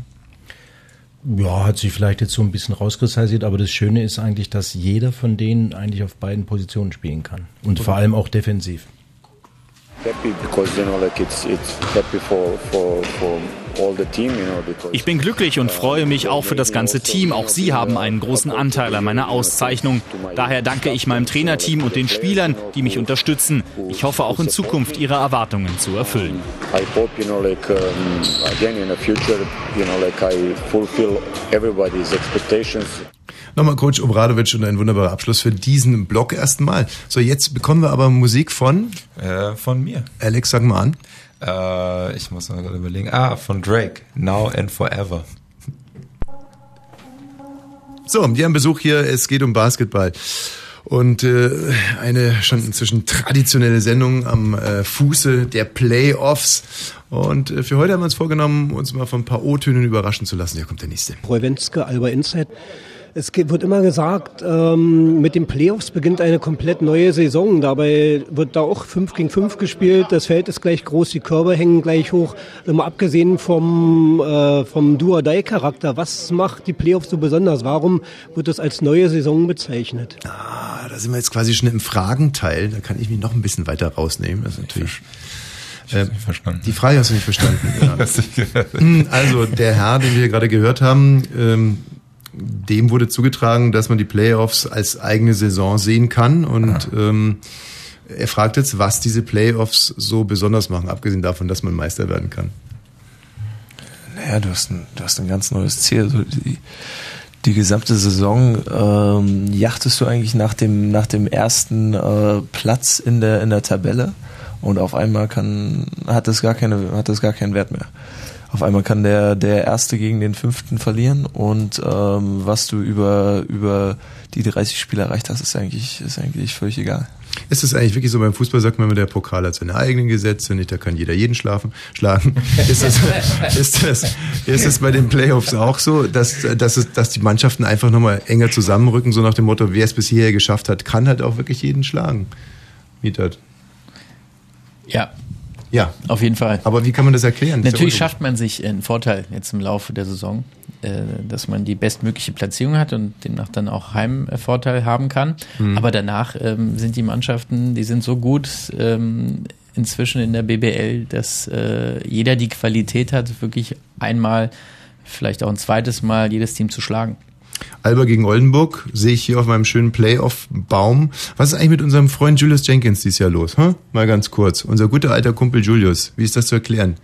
Ja, hat sich vielleicht jetzt so ein bisschen rauskristallisiert, aber das Schöne ist eigentlich, dass jeder von denen eigentlich auf beiden Positionen spielen kann. Und vor allem auch defensiv. happy because you know like it's it's happy for for for all the team you know because Ich bin glücklich und freue mich auch für das ganze Team. Auch Sie haben einen großen Anteil an meiner Auszeichnung. Daher danke ich meinem Trainerteam und den Spielern, die mich unterstützen. Ich hoffe auch in Zukunft Ihre Erwartungen zu erfüllen. I hope you know like again in the future you know like I fulfill everybody's expectations Nochmal Coach Obradovic und ein wunderbarer Abschluss für diesen Block erstmal. So, jetzt bekommen wir aber Musik von Äh, von mir. Alex, sag mal an. Äh, ich muss mal gerade überlegen. Ah, von Drake. Now and Forever. So, wir haben Besuch hier. Es geht um Basketball. und äh, eine schon inzwischen traditionelle Sendung am äh, Fuße der Playoffs. Und äh, für heute haben wir uns vorgenommen, uns mal von ein paar O-Tönen überraschen zu lassen. Hier kommt der nächste. Rowenske, Alba Insight. Es wird immer gesagt, ähm, mit den Playoffs beginnt eine komplett neue Saison. Dabei wird da auch 5 gegen 5 gespielt. Das Feld ist gleich groß, die Körbe hängen gleich hoch. Immer abgesehen vom, äh, vom Do-or-Die-Charakter. Was macht die Playoffs so besonders? Warum wird das als neue Saison bezeichnet? Ah, da sind wir jetzt quasi schon im Fragenteil. Da kann ich mich noch ein bisschen weiter rausnehmen. Das ist natürlich. Äh, verstanden. Die Frage hast du nicht verstanden. *laughs* ja. Also der Herr, den wir gerade gehört haben, ähm, dem wurde zugetragen, dass man die Playoffs als eigene Saison sehen kann. Und ähm, er fragt jetzt, was diese Playoffs so besonders machen, abgesehen davon, dass man Meister werden kann. Naja, du hast ein, du hast ein ganz neues Ziel. Also die, die gesamte Saison ähm, jachtest du eigentlich nach dem, nach dem ersten äh, Platz in der, in der Tabelle und auf einmal kann, hat das gar keine, hat das gar keinen Wert mehr. Auf einmal kann der, der Erste gegen den Fünften verlieren und ähm, was du über, über die 30 Spiele erreicht hast, ist eigentlich, ist eigentlich völlig egal. Ist es eigentlich wirklich so, beim Fußball sagt man immer, der Pokal hat seine eigenen Gesetze, nicht, da kann jeder jeden schlafen, schlagen. *laughs* ist, das, ist, das, ist das bei den Playoffs auch so, dass, dass, es, dass die Mannschaften einfach nochmal enger zusammenrücken, so nach dem Motto, wer es bis hierher geschafft hat, kann halt auch wirklich jeden schlagen. Mietert. Ja. Ja. Auf jeden Fall. Aber wie kann man das erklären? Das Natürlich ja schafft man sich einen Vorteil jetzt im Laufe der Saison, äh, dass man die bestmögliche Platzierung hat und demnach dann auch Heimvorteil haben kann. Mhm. Aber danach ähm, sind die Mannschaften, die sind so gut ähm, inzwischen in der BBL, dass äh, jeder die Qualität hat, wirklich einmal, vielleicht auch ein zweites Mal jedes Team zu schlagen. Alba gegen Oldenburg sehe ich hier auf meinem schönen Playoff-Baum. Was ist eigentlich mit unserem Freund Julius Jenkins dieses Jahr los? Hm? Mal ganz kurz. Unser guter alter Kumpel Julius. Wie ist das zu erklären?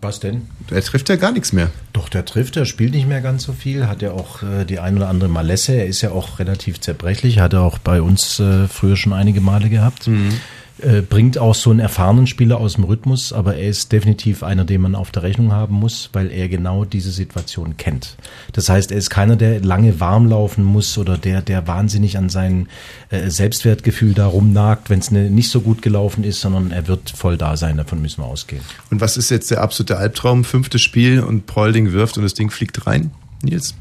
Was denn? Er trifft ja gar nichts mehr. Doch, der trifft, er spielt nicht mehr ganz so viel, hat ja auch äh, die ein oder andere Malesse, er ist ja auch relativ zerbrechlich, hat er auch bei uns äh, früher schon einige Male gehabt. Mhm. Äh, bringt auch so einen erfahrenen Spieler aus dem Rhythmus, aber er ist definitiv einer, den man auf der Rechnung haben muss, weil er genau diese Situation kennt. Das heißt, er ist keiner, der lange warm laufen muss oder der, der wahnsinnig an sein äh, Selbstwertgefühl da rumnagt, wenn es ne, nicht so gut gelaufen ist, sondern er wird voll da sein, davon müssen wir ausgehen. Und was ist jetzt der absolute Albtraum? Fünftes Spiel und Polding wirft und das Ding fliegt rein? Nils?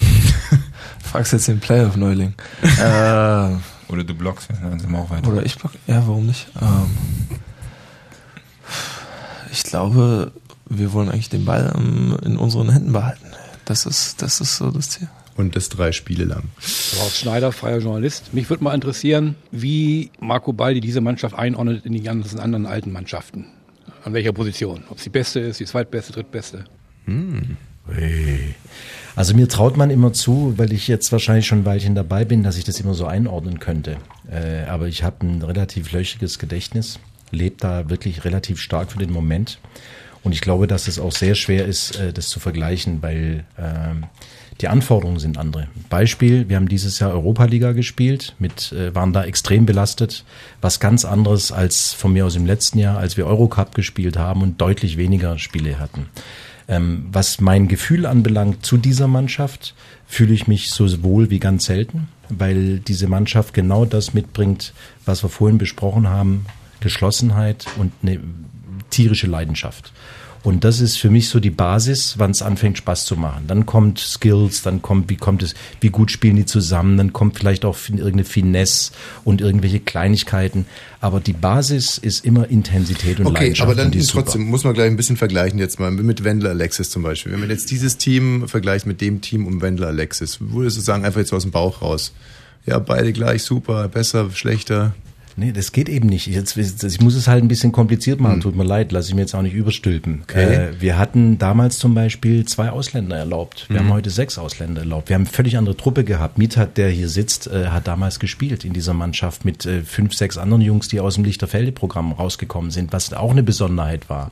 *laughs* Fragst jetzt den Playoff-Neuling. *laughs* äh, Oder du blockst, dann sind wir auch weiter. Oder ich block. Ja, warum nicht? Ähm, ich glaube, wir wollen eigentlich den Ball ähm, in unseren Händen behalten. Das ist, das ist so das Ziel. Und das drei Spiele lang. Horst Schneider, freier Journalist. Mich würde mal interessieren, wie Marco Baldi diese Mannschaft einordnet in die ganzen anderen alten Mannschaften. An welcher Position? Ob es die beste ist, die zweitbeste, drittbeste. Hm. Also mir traut man immer zu, weil ich jetzt wahrscheinlich schon ein Weilchen dabei bin, dass ich das immer so einordnen könnte. Äh, aber ich habe ein relativ löchiges Gedächtnis, lebe da wirklich relativ stark für den Moment. Und ich glaube, dass es auch sehr schwer ist, äh, das zu vergleichen, weil ähm, die Anforderungen sind andere. Beispiel, wir haben dieses Jahr Europa-Liga gespielt, mit, äh, waren da extrem belastet, was ganz anderes als von mir aus im letzten Jahr, als wir Eurocup gespielt haben und deutlich weniger Spiele hatten. Ähm, was mein Gefühl anbelangt zu dieser Mannschaft, fühle ich mich so wohl wie ganz selten, weil diese Mannschaft genau das mitbringt, was wir vorhin besprochen haben, Geschlossenheit und eine tierische Leidenschaft. Und das ist für mich so die Basis, wann es anfängt Spaß zu machen. Dann kommt Skills, dann kommt, wie kommt es, wie gut spielen die zusammen, dann kommt vielleicht auch irgendeine Finesse und irgendwelche Kleinigkeiten. Aber die Basis ist immer Intensität und Okay, Leidenschaft. aber dann trotzdem super. muss man gleich ein bisschen vergleichen jetzt mal mit Wendler Alexis zum Beispiel. Wenn man jetzt dieses Team vergleicht mit dem Team um Wendler Alexis, würdest du sagen, einfach jetzt aus dem Bauch raus. Ja, beide gleich, super, besser, schlechter. Nee, das geht eben nicht. Jetzt, ich muss es halt ein bisschen kompliziert machen. Tut mir leid, lasse ich mir jetzt auch nicht überstülpen. Hm. Okay. Äh, wir hatten damals zum Beispiel zwei Ausländer erlaubt. Wir Mhm. haben heute sechs Ausländer erlaubt. Wir haben eine völlig andere Truppe gehabt. Miethat, der hier sitzt, äh, hat damals gespielt in dieser Mannschaft mit äh, fünf, sechs anderen Jungs, die aus dem Lichterfelde-Programm rausgekommen sind, was auch eine Besonderheit war.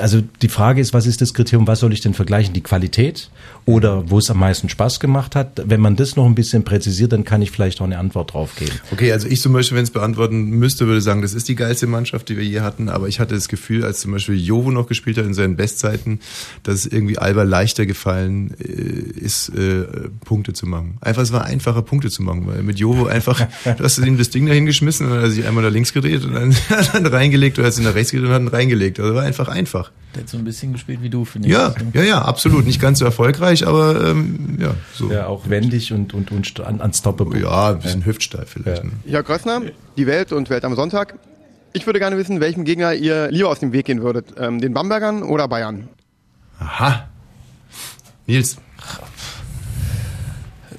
Also die Frage ist, was ist das Kriterium, was soll ich denn vergleichen? Die Qualität oder wo es am meisten Spaß gemacht hat? Wenn man das noch ein bisschen präzisiert, dann kann ich vielleicht auch eine Antwort drauf geben. Okay, also ich zum Beispiel, wenn es beantworten müsste, würde sagen, das ist die geilste Mannschaft, die wir je hatten. Aber ich hatte das Gefühl, als zum Beispiel Jovo noch gespielt hat in seinen Bestzeiten, dass es irgendwie Alba leichter gefallen äh, ist, äh, Punkte zu machen. Einfach, es war einfacher, Punkte zu machen, weil mit Jovo einfach, du hast ihm das Ding da hingeschmissen und dann hat er sich einmal nach links gedreht und dann, *laughs* dann reingelegt oder hat sich nach rechts gedreht und hat ihn reingelegt. Also war einfach einfach. Der hat so ein bisschen gespielt wie du, finde ich. Ja, ja, ja, absolut. Nicht ganz so erfolgreich, aber ähm, ja, so. Ja, auch wendig und, und, und un unstoppable. Ja, ein bisschen hüftsteif vielleicht. Ne? Jörg Grössner, die Welt und Welt am Sonntag. Ich würde gerne wissen, welchem Gegner ihr lieber aus dem Weg gehen würdet. Ähm, den Bambergern oder Bayern? Aha. Nils.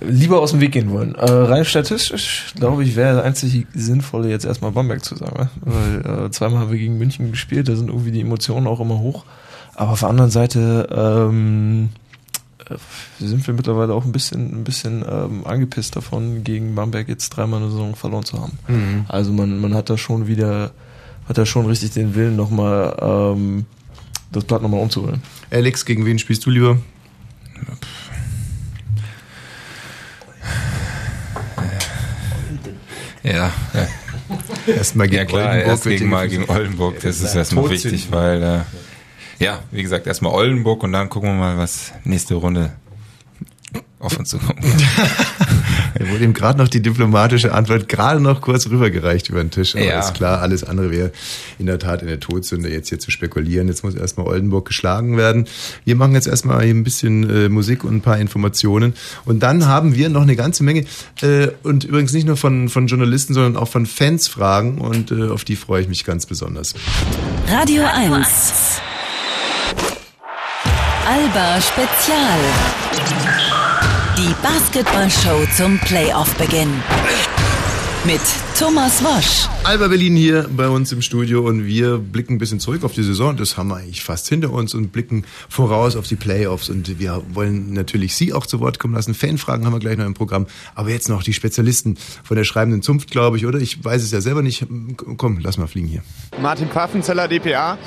Lieber aus dem Weg gehen wollen. Äh, rein statistisch, glaube ich, wäre der einzig sinnvolle jetzt erstmal Bamberg zu sagen. Ne? Weil äh, zweimal haben wir gegen München gespielt, da sind irgendwie die Emotionen auch immer hoch. Aber auf der anderen Seite ähm, äh, sind wir mittlerweile auch ein bisschen, ein bisschen ähm, angepisst davon, gegen Bamberg jetzt dreimal eine Saison verloren zu haben. Mhm. Also man, man hat da schon wieder, hat da schon richtig den Willen, nochmal ähm, das Blatt nochmal umzurollen. Alex, gegen wen spielst du lieber? Ja. Erstmal gegen ja, klar, Oldenburg Erst gegen mal gegen Oldenburg. Das ist Ja, erstmal wichtig, weil äh, ja, wie gesagt, erstmal Oldenburg und dann gucken wir mal, was nächste Runde auf uns zukommt. *laughs* Er wurde ihm gerade noch die diplomatische Antwort gerade noch kurz rübergereicht über den Tisch. Aber Ja. ist klar, alles andere wäre in der Tat eine Todsünde, jetzt hier zu spekulieren. Jetzt muss erstmal Oldenburg geschlagen werden. Wir machen jetzt erstmal hier ein bisschen äh, Musik und ein paar Informationen. Und dann haben wir noch eine ganze Menge, äh, und übrigens nicht nur von, von Journalisten, sondern auch von Fans Fragen. Und äh, auf die freue ich mich ganz besonders. Radio 1. Alba Spezial. Die Basketballshow zum Playoff-Beginn. Mit Thomas Wosch. Alba Berlin hier bei uns im Studio und wir blicken ein bisschen zurück auf die Saison. Das haben wir eigentlich fast hinter uns und blicken voraus auf die Playoffs. Und wir wollen natürlich Sie auch zu Wort kommen lassen. Fanfragen haben wir gleich noch im Programm. Aber jetzt noch die Spezialisten von der schreibenden Zunft, glaube ich, oder? Ich weiß es ja selber nicht. Komm, lass mal fliegen hier. Martin Pfaffenzeller, dpa.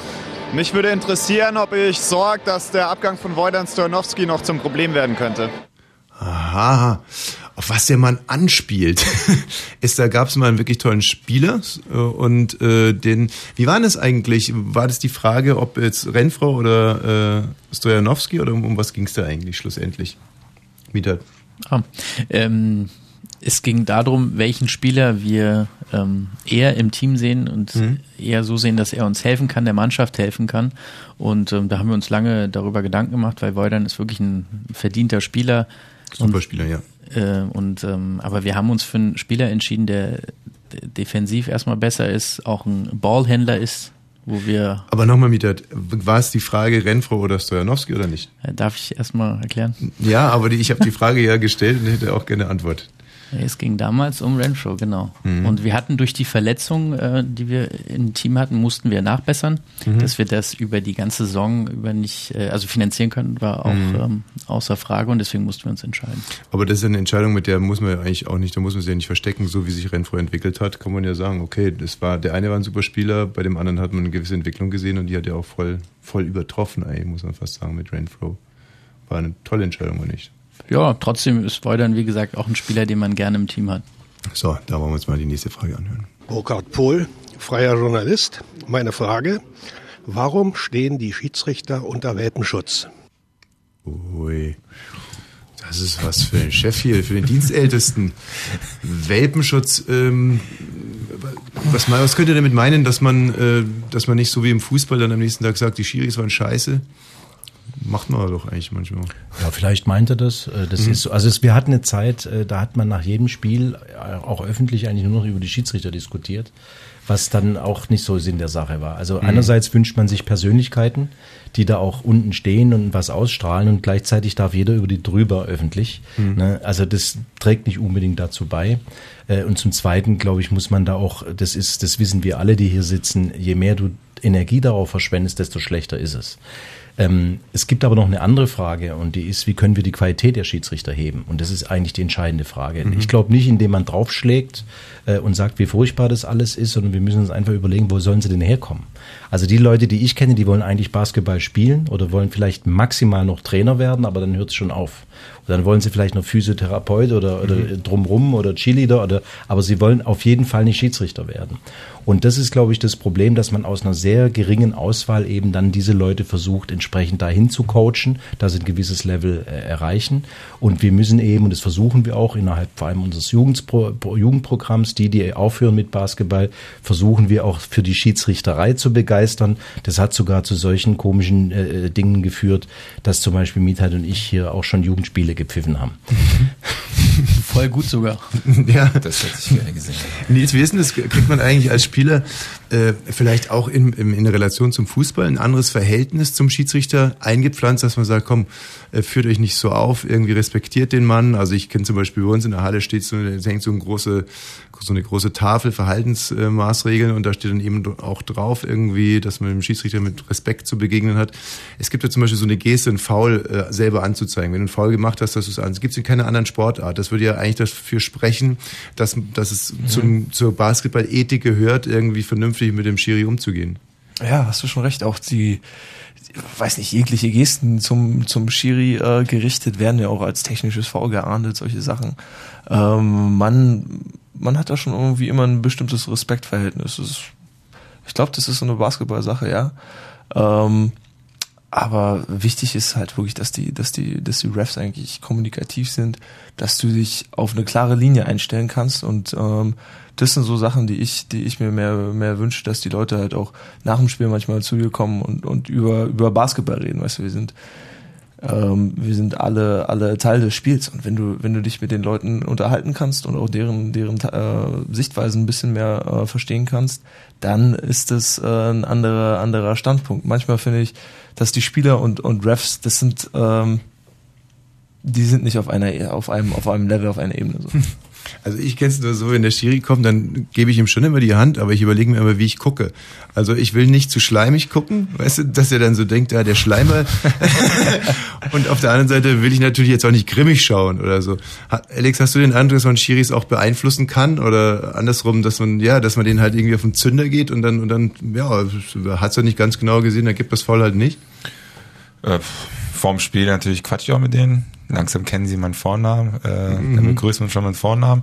Mich würde interessieren, ob ich sorge, dass der Abgang von Wojdan Stojanowski noch zum Problem werden könnte. Aha, auf was der Mann anspielt. *laughs* ist, da gab es mal einen wirklich tollen Spieler äh, und äh, den, wie war das eigentlich? War das die Frage, ob jetzt Renfro oder äh, Stojanowski oder um, um was ging es da eigentlich schlussendlich? Mieter. Ah, ähm, es ging darum, welchen Spieler wir ähm, eher im Team sehen und Mhm. eher so sehen, dass er uns helfen kann, der Mannschaft helfen kann. Und ähm, da haben wir uns lange darüber Gedanken gemacht, weil Woidan ist wirklich ein verdienter Spieler. Super Spieler, ja. Äh, und ähm, aber wir haben uns für einen Spieler entschieden, der der defensiv erstmal besser ist, auch ein Ballhändler ist, wo wir Aber nochmal, Mieter, war es die Frage Renfro oder Stojanowski oder nicht? äh, darf ich erstmal erklären? Ja, aber die, ich habe die Frage ja gestellt und hätte auch gerne Antwort. Es ging damals um Renfro, genau. Mhm. Und wir hatten durch die Verletzung, äh, die wir im Team hatten, mussten wir nachbessern, Mhm. dass wir das über die ganze Saison über nicht, äh, also finanzieren können, war auch Mhm. ähm, außer Frage und deswegen mussten wir uns entscheiden. Aber das ist eine Entscheidung, mit der muss man ja eigentlich auch nicht, da muss man sich ja nicht verstecken, so wie sich Renfro entwickelt hat, kann man ja sagen, okay, das war, der eine war ein super Spieler, bei dem anderen hat man eine gewisse Entwicklung gesehen und die hat ja auch voll, voll übertroffen, eigentlich, muss man fast sagen, mit Renfro. War eine tolle Entscheidung, oder nicht? Ja, trotzdem ist Woidern, wie gesagt, auch ein Spieler, den man gerne im Team hat. So, da wollen wir uns mal die nächste Frage anhören. Burkhard Pohl, freier Journalist. Meine Frage, warum stehen die Schiedsrichter unter Welpenschutz? Ui. Das ist was für ein Chef hier, für den Dienstältesten. Welpenschutz, ähm, was, was könnt ihr damit meinen, dass man, äh, dass man nicht so wie im Fußball dann am nächsten Tag sagt, die Schiris waren scheiße? Macht man doch eigentlich manchmal. Ja, vielleicht meint er das. Äh, Das Mhm. ist so. Also es, wir hatten eine Zeit, äh, da hat man nach jedem Spiel äh, auch öffentlich eigentlich nur noch über die Schiedsrichter diskutiert, was dann auch nicht so Sinn der Sache war. Also Mhm. einerseits wünscht man sich Persönlichkeiten, die da auch unten stehen und was ausstrahlen und gleichzeitig darf jeder über die drüber öffentlich. Mhm. Ne? Also das trägt nicht unbedingt dazu bei. Und zum Zweiten, glaube ich, muss man da auch, das ist, das wissen wir alle, die hier sitzen, je mehr du Energie darauf verschwendest, desto schlechter ist es. Ähm, es gibt aber noch eine andere Frage und die ist, wie können wir die Qualität der Schiedsrichter heben? Und das ist eigentlich die entscheidende Frage. Mhm. Ich glaube nicht, indem man draufschlägt äh, und sagt, wie furchtbar das alles ist, sondern wir müssen uns einfach überlegen, wo sollen sie denn herkommen? Also die Leute, die ich kenne, die wollen eigentlich Basketball spielen oder wollen vielleicht maximal noch Trainer werden, aber dann hört es schon auf. Und dann wollen sie vielleicht noch Physiotherapeut oder, oder Mhm. drumrum oder Cheerleader oder, aber sie wollen auf jeden Fall nicht Schiedsrichter werden. Und das ist, glaube ich, das Problem, dass man aus einer sehr geringen Auswahl eben dann diese Leute versucht, entsprechend dahin zu coachen, dass sie ein gewisses Level äh, erreichen. Und wir müssen eben, und das versuchen wir auch innerhalb vor allem unseres Jugendprogramms, die, die aufhören mit Basketball, versuchen wir auch für die Schiedsrichterei zu begeistern. Das hat sogar zu solchen komischen äh, Dingen geführt, dass zum Beispiel Mietheit und ich hier auch schon Jugendspiele gepfiffen haben. *laughs* *laughs* Voll gut sogar. *laughs* Ja. Das hätte ich gerne gesehen. Nils, wie ist denn das? Kriegt man eigentlich als Spieler äh, vielleicht auch in, in, in Relation zum Fußball ein anderes Verhältnis zum Schiedsrichter eingepflanzt, dass man sagt, komm, äh, führt euch nicht so auf, irgendwie respektiert den Mann. Also ich kenne zum Beispiel bei uns in der Halle steht so, es hängt so eine große, so eine große Tafel Verhaltensmaßregeln und da steht dann eben auch drauf irgendwie, dass man dem Schiedsrichter mit Respekt zu begegnen hat. Es gibt ja zum Beispiel so eine Geste, ein Foul äh, selber anzuzeigen. Wenn du einen Foul gemacht hast, dass du es an. Es gibt es in keiner anderen Sportart. Das würde ja eigentlich dafür sprechen, dass, dass es zum, zur Basketball-Ethik gehört, irgendwie vernünftig mit dem Schiri umzugehen. Ja, hast du schon recht. Auch die, weiß nicht, jegliche Gesten zum, zum Schiri äh, gerichtet werden ja auch als technisches Foul geahndet, solche Sachen. Ähm, man, man hat da schon irgendwie immer ein bestimmtes Respektverhältnis. Ist, ich glaube, das ist so eine Basketball-Sache, ja. Ähm, aber wichtig ist halt wirklich, dass die, dass die, dass die Refs eigentlich kommunikativ sind, dass du dich auf eine klare Linie einstellen kannst und ähm, das sind so Sachen, die ich, die ich mir mehr, mehr wünsche, dass die Leute halt auch nach dem Spiel manchmal zu dir kommen und, und über, über Basketball reden. Weißt du, wir sind, ähm, wir sind alle, alle Teil des Spiels. Und wenn du, wenn du dich mit den Leuten unterhalten kannst und auch deren, deren äh, Sichtweisen ein bisschen mehr äh, verstehen kannst, dann ist es äh, ein anderer, anderer Standpunkt. Manchmal finde ich, dass die Spieler und, und Refs, das sind, ähm, die sind nicht auf einer, auf einem, auf einem Level, auf einer Ebene. So. *laughs* Also ich kenne es nur so, wenn der Schiri kommt, dann gebe ich ihm schon immer die Hand, aber ich überlege mir immer, wie ich gucke. Also ich will nicht zu schleimig gucken, weißt du, dass er dann so denkt, ja, der Schleimer. *laughs* und auf der anderen Seite will ich natürlich jetzt auch nicht grimmig schauen oder so. Alex, hast du den Eindruck, dass man Schiris auch beeinflussen kann oder andersrum, dass man, ja, dass man den halt irgendwie auf den Zünder geht und dann, und dann, ja, hat's ja nicht ganz genau gesehen, dann gibt das Foul halt nicht. Äh, vorm Spiel natürlich quatsch ich auch mit denen. Langsam kennen sie meinen Vornamen, äh, Mhm. dann begrüßt man schon meinen Vornamen.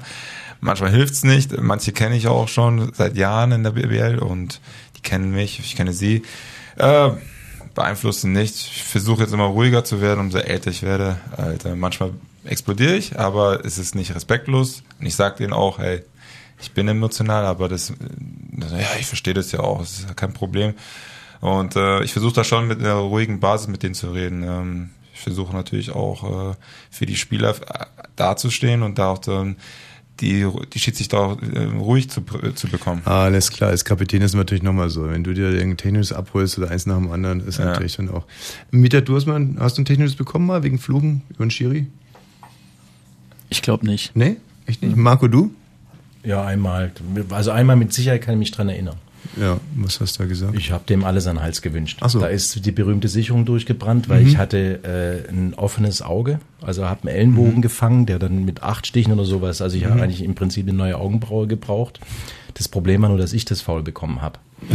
Manchmal hilft's nicht. Manche kenne ich auch schon seit Jahren in der BBL und die kennen mich, ich kenne sie. Äh, beeinflussen nicht. Ich versuche jetzt immer ruhiger zu werden, umso älter ich werde. Alter, manchmal explodiere ich, aber es ist nicht respektlos. Und ich sage denen auch, hey, ich bin emotional, aber das, ja, ich verstehe das ja auch, das ist kein Problem. Und äh, ich versuche da schon mit einer ruhigen Basis mit denen zu reden. Ähm, ich versuche natürlich auch äh, für die Spieler äh, dazustehen und da auch dann die, die Schiedsrichter auch äh, ruhig zu, zu bekommen. Alles klar, als Kapitän ist es natürlich nochmal so. Wenn du dir irgendein technisches abholst oder eins nach dem anderen, ist Ja. natürlich dann auch. Mieter, du hast, mal, hast du ein technisches bekommen mal wegen Fluchen über den Schiri? Ich glaube nicht. Nee? Echt nicht? Marco, du? Ja, einmal. Also einmal mit Sicherheit kann ich mich dran erinnern. Ja, was hast du da gesagt? Ich habe dem alles an den Hals gewünscht. Ach so. Da ist die berühmte Sicherung durchgebrannt, weil Mhm. ich hatte äh, ein offenes Auge, also habe einen Ellenbogen Mhm. gefangen, der dann mit acht Stichen oder sowas, also ich habe Mhm. eigentlich im Prinzip eine neue Augenbraue gebraucht. Das Problem war nur, dass ich das faul bekommen habe. *laughs*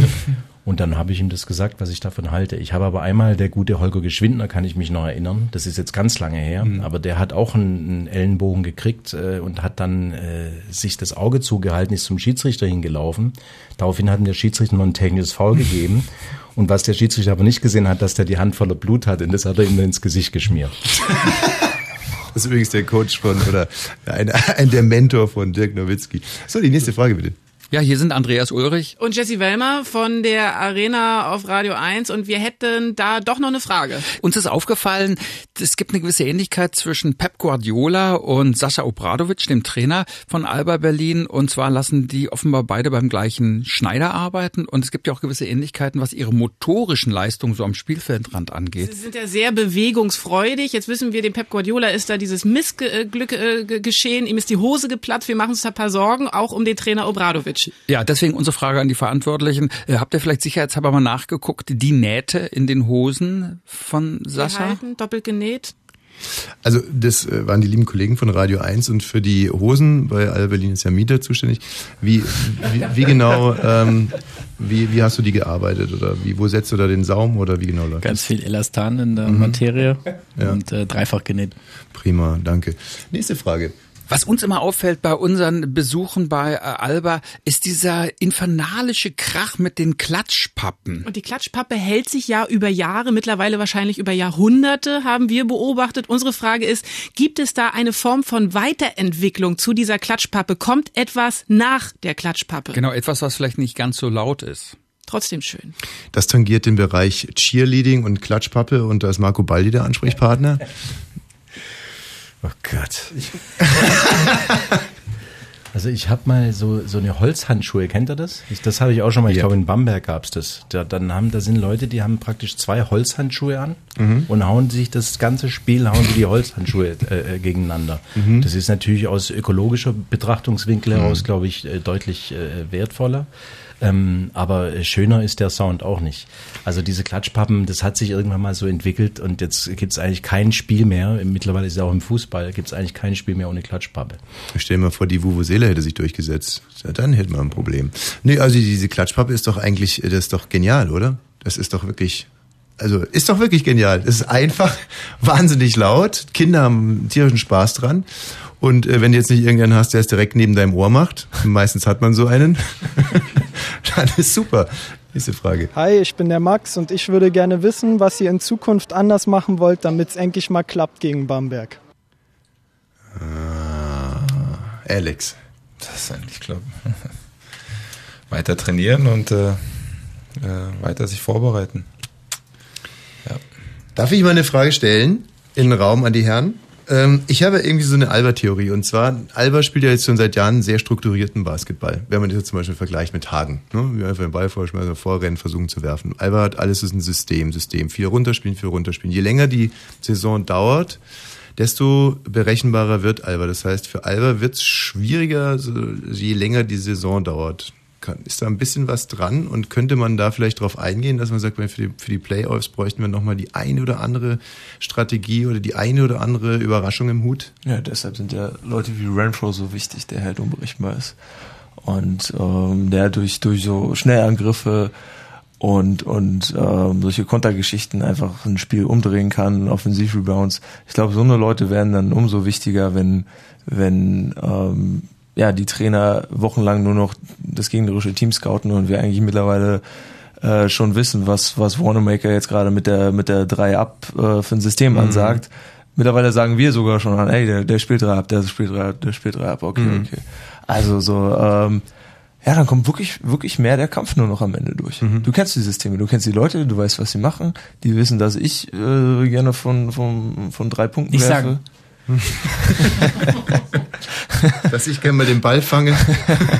Und dann habe ich ihm das gesagt, was ich davon halte. Ich habe aber einmal, der gute Holger Geschwindner, kann ich mich noch erinnern, das ist jetzt ganz lange her, Mhm. aber der hat auch einen, einen Ellenbogen gekriegt äh, und hat dann äh, sich das Auge zugehalten, ist zum Schiedsrichter hingelaufen. Daraufhin hat ihm der Schiedsrichter noch ein technisches Foul gegeben. *laughs* Und was der Schiedsrichter aber nicht gesehen hat, dass der die Hand voller Blut hat, und das hat er ihm nur ins Gesicht geschmiert. *laughs* Das ist übrigens der Coach von, oder ein, ein der Mentor von Dirk Nowitzki. So, die nächste Frage bitte. Ja, hier sind Andreas Ulrich. Und Jesse Wellmer von der Arena auf Radio 1 und wir hätten da doch noch eine Frage. Uns ist aufgefallen, es gibt eine gewisse Ähnlichkeit zwischen Pep Guardiola und Sascha Obradovic, dem Trainer von Alba Berlin. Und zwar lassen die offenbar beide beim gleichen Schneider arbeiten. Und es gibt ja auch gewisse Ähnlichkeiten, was ihre motorischen Leistungen so am Spielfeldrand angeht. Sie sind ja sehr bewegungsfreudig. Jetzt wissen wir, dem Pep Guardiola ist da dieses Missglück äh, ge- geschehen. Ihm ist die Hose geplatzt. Wir machen uns da ein paar Sorgen, auch um den Trainer Obradovic. Falsch. Ja, deswegen unsere Frage an die Verantwortlichen. Äh, habt ihr vielleicht sicherheitshalber mal nachgeguckt, die Nähte in den Hosen von Sascha? Gehalten, doppelt genäht. Also das äh, waren die lieben Kollegen von Radio 1 und für die Hosen, bei Alba Berlin ist ja Mieter zuständig, wie, wie, wie genau, ähm, wie, wie hast du die gearbeitet oder wie, wo setzt du da den Saum oder wie genau läuft Ganz viel Elastan in der Mhm. Materie Ja. und äh, dreifach genäht. Prima, danke. Nächste Frage. Was uns immer auffällt bei unseren Besuchen bei äh, Alba, ist dieser infernalische Krach mit den Klatschpappen. Und die Klatschpappe hält sich ja über Jahre, mittlerweile wahrscheinlich über Jahrhunderte, haben wir beobachtet. Unsere Frage ist, gibt es da eine Form von Weiterentwicklung zu dieser Klatschpappe? Kommt etwas nach der Klatschpappe? Genau, etwas, was vielleicht nicht ganz so laut ist. Trotzdem schön. Das tangiert den Bereich Cheerleading und Klatschpappe und da ist Marco Baldi der Ansprechpartner. Oh Gott. *laughs* Also ich habe mal so so eine Holzhandschuhe, kennt ihr das? Ich, das habe ich auch schon mal, ich Ja. glaube in Bamberg gab's das. Da, dann haben, da sind Leute, die haben praktisch zwei Holzhandschuhe an Mhm. und hauen sich das ganze Spiel, hauen die, die Holzhandschuhe äh, äh, gegeneinander. Mhm. Das ist natürlich aus ökologischer Betrachtungswinkel Mhm. heraus, glaube ich, äh, deutlich äh, wertvoller. Ähm, aber schöner ist der Sound auch nicht. Also diese Klatschpappen, das hat sich irgendwann mal so entwickelt und jetzt gibt's eigentlich kein Spiel mehr. Mittlerweile ist es auch im Fußball, gibt's eigentlich kein Spiel mehr ohne Klatschpappe. Stell dir mal vor, die Vuvuzela hätte sich durchgesetzt. Ja, dann hätten wir ein Problem. Nee, also diese Klatschpappe ist doch eigentlich, das ist doch genial, oder? Das ist doch wirklich, also ist doch wirklich genial. Es ist einfach *laughs* wahnsinnig laut. Kinder haben tierischen Spaß dran. Und äh, wenn du jetzt nicht irgendeinen hast, der es direkt neben deinem Ohr macht, meistens hat man so einen, *laughs* dann ist super. Nächste Frage. Hi, ich bin der Max und ich würde gerne wissen, was ihr in Zukunft anders machen wollt, damit es endlich mal klappt gegen Bamberg. Ah, Alex. Das ist eigentlich, ich glaube, *laughs* weiter trainieren und äh, äh, weiter sich vorbereiten. Darf ich mal eine Frage stellen in den Raum an die Herren? Ähm, ich habe irgendwie so eine Alba-Theorie und zwar, Alba spielt ja jetzt schon seit Jahren sehr strukturierten Basketball. Wenn man das jetzt zum Beispiel vergleicht mit Hagen. Ne? Wir einfach den Ball vorschmeißen, vorrennen, versuchen zu werfen. Alba hat alles ist ein System, System. Viel runterspielen, viel runterspielen. Je länger die Saison dauert, desto berechenbarer wird Alba. Das heißt, für Alba wird es schwieriger, je länger die Saison dauert. Kann- Ist da ein bisschen was dran und könnte man da vielleicht drauf eingehen, dass man sagt, für die, für die Playoffs bräuchten wir nochmal die eine oder andere Strategie oder die eine oder andere Überraschung im Hut? Ja, deshalb sind ja Leute wie Renfro so wichtig, der halt unberechenbar ist. Und ähm, der durch, durch so Schnellangriffe und, und ähm, solche Kontergeschichten einfach ein Spiel umdrehen kann, Offensivrebounds. Ich glaube, so eine Leute werden dann umso wichtiger, wenn, wenn ähm, ja, die Trainer wochenlang nur noch das gegnerische Team scouten und wir eigentlich mittlerweile äh, schon wissen, was, was Wanamaker jetzt gerade mit der, mit der 3 up äh, für ein System Mhm. ansagt. Mittlerweile sagen wir sogar schon an, ey, der, der spielt 3 ab, der spielt 3 ab, der spielt 3 ab, okay, Mhm. okay. Also so, ähm, ja, dann kommt wirklich, wirklich mehr der Kampf nur noch am Ende durch. Mhm. Du kennst die Systeme, du kennst die Leute, du weißt, was sie machen, die wissen, dass ich äh, gerne von, von, von drei Punkten Nicht werfe. sagen. *laughs* Dass ich gerne mal den Ball fange.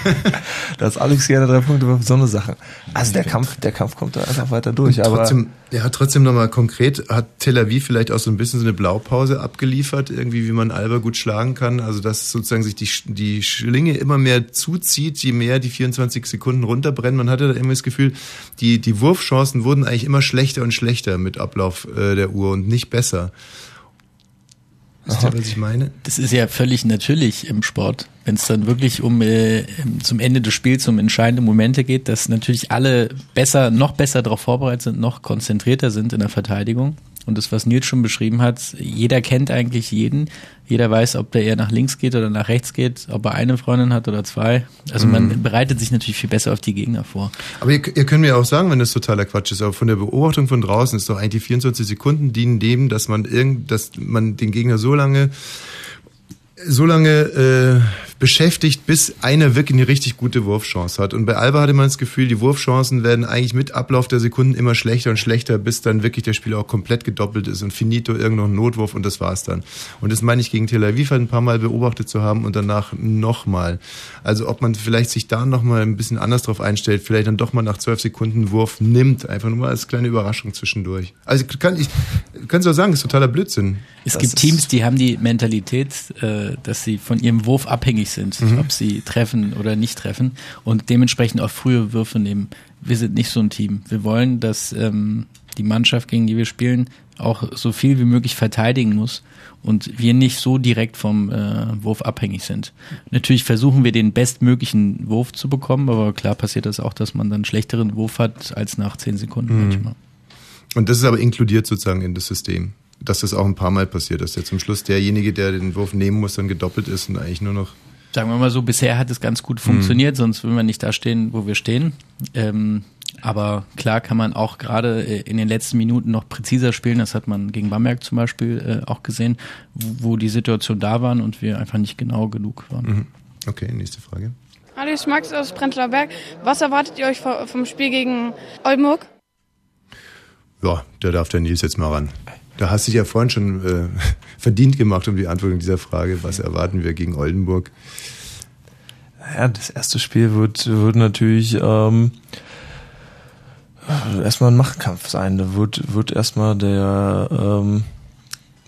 *laughs* Dass Alex gerne drei Punkte wirft, so eine Sache. Also der Kampf, der Kampf kommt da einfach weiter durch. Und Aber trotzdem, ja, trotzdem nochmal konkret, hat Tel Aviv vielleicht auch so ein bisschen so eine Blaupause abgeliefert, irgendwie, wie man Alba gut schlagen kann. Also, dass sozusagen sich die, die Schlinge immer mehr zuzieht, je mehr die 24 Sekunden runterbrennen. Man hatte da immer das Gefühl, die, die Wurfchancen wurden eigentlich immer schlechter und schlechter mit Ablauf äh, der Uhr und nicht besser. Wisst ihr, was ich meine? Das ist ja völlig natürlich im Sport. Wenn es dann wirklich um äh, zum Ende des Spiels um entscheidende Momente geht, dass natürlich alle besser, noch besser darauf vorbereitet sind, noch konzentrierter sind in der Verteidigung. Und das, was Nils schon beschrieben hat, jeder kennt eigentlich jeden. Jeder weiß, ob der eher nach links geht oder nach rechts geht, ob er eine Freundin hat oder zwei. Also man Mhm. bereitet sich natürlich viel besser auf die Gegner vor. Aber ihr, ihr könnt mir auch sagen, wenn das totaler Quatsch ist, aber von der Beobachtung von draußen ist doch eigentlich die 24 Sekunden dienen dem, dass man irgend, dass man den Gegner so lange so lange äh, beschäftigt, bis einer wirklich eine richtig gute Wurfchance hat. Und bei Alba hatte man das Gefühl, die Wurfchancen werden eigentlich mit Ablauf der Sekunden immer schlechter und schlechter, bis dann wirklich der Spieler auch komplett gedoppelt ist und finito irgendein Notwurf und das war's dann. Und das meine ich gegen Tel Aviv halt ein paar Mal beobachtet zu haben und danach nochmal. Also ob man vielleicht sich da nochmal ein bisschen anders drauf einstellt, vielleicht dann doch mal nach zwölf Sekunden Wurf nimmt, einfach nur mal als kleine Überraschung zwischendurch. Also kann ich, kannst du auch sagen, das ist totaler Blödsinn. Es Das gibt Teams, die haben die Mentalität, äh, dass sie von ihrem Wurf abhängig sind, Mhm. ob sie treffen oder nicht treffen und dementsprechend auch frühe Würfe nehmen. Wir sind nicht so ein Team. Wir wollen, dass ähm, die Mannschaft, gegen die wir spielen, auch so viel wie möglich verteidigen muss und wir nicht so direkt vom äh, Wurf abhängig sind. Natürlich versuchen wir den bestmöglichen Wurf zu bekommen, aber klar passiert das auch, dass man dann einen schlechteren Wurf hat als nach zehn Sekunden Mhm. manchmal. Und das ist aber inkludiert sozusagen in das System. Dass das auch ein paar Mal passiert, dass der zum Schluss derjenige, der den Wurf nehmen muss, dann gedoppelt ist und eigentlich nur noch. Sagen wir mal so, bisher hat es ganz gut funktioniert, sonst würden wir nicht da stehen, wo wir stehen. Ähm, aber klar kann man auch gerade äh, in den letzten Minuten noch präziser spielen. Das hat man gegen Bamberg zum Beispiel äh, auch gesehen, wo, wo die Situation da waren und wir einfach nicht genau genug waren. Mhm. Okay, nächste Frage. Hallo, ich Max aus Prenzlauer Berg. Was erwartet ihr euch vo- vom Spiel gegen Oldenburg? Ja, da darf der Nils jetzt mal ran. Da hast du dich ja vorhin schon äh, *laughs* verdient gemacht um die Antwort in dieser Frage. Was erwarten wir gegen Oldenburg? Ja, das erste Spiel wird, wird natürlich ähm, erstmal ein Machtkampf sein. Da wird, wird erstmal der ähm,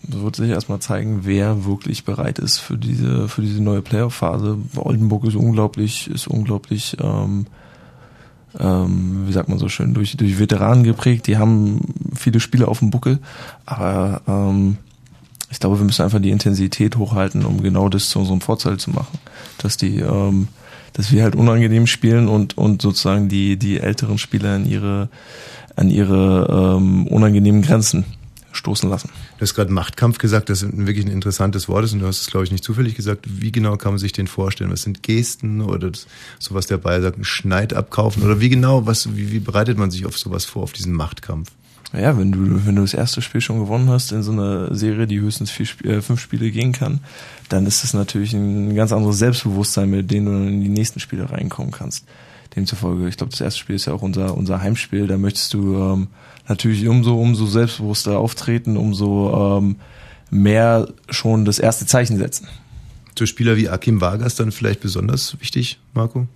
wird sich erstmal zeigen, wer wirklich bereit ist für diese, für diese neue Playoff-Phase. Oldenburg ist unglaublich, ist unglaublich, ähm, ähm, wie sagt man so schön, durch, durch Veteranen geprägt. Die haben viele Spiele auf dem Buckel, aber ähm, ich glaube, wir müssen einfach die Intensität hochhalten, um genau das zu unserem Vorteil zu machen. Dass die, ähm, dass wir halt unangenehm spielen und, und sozusagen die, die älteren Spieler an ihre, an ihre ähm, unangenehmen Grenzen stoßen lassen. Du hast gerade Machtkampf gesagt, das ist wirklich ein interessantes Wort ist und du hast es, glaube ich, nicht zufällig gesagt. Wie genau kann man sich den vorstellen? Was sind Gesten oder das, sowas der Bayer sagt, einen Schneid abkaufen? Oder wie genau, was, wie, wie bereitet man sich auf sowas vor, auf diesen Machtkampf? Ja, wenn du, wenn du das erste Spiel schon gewonnen hast in so einer Serie, die höchstens vier, äh, fünf Spiele gehen kann, dann ist es natürlich ein ganz anderes Selbstbewusstsein, mit dem du in die nächsten Spiele reinkommen kannst. Demzufolge, ich glaube, das erste Spiel ist ja auch unser, unser Heimspiel, da möchtest du ähm, natürlich umso, umso selbstbewusster auftreten, umso ähm, mehr schon das erste Zeichen setzen. Für Spieler wie Akim Vargas dann vielleicht besonders wichtig, Marco?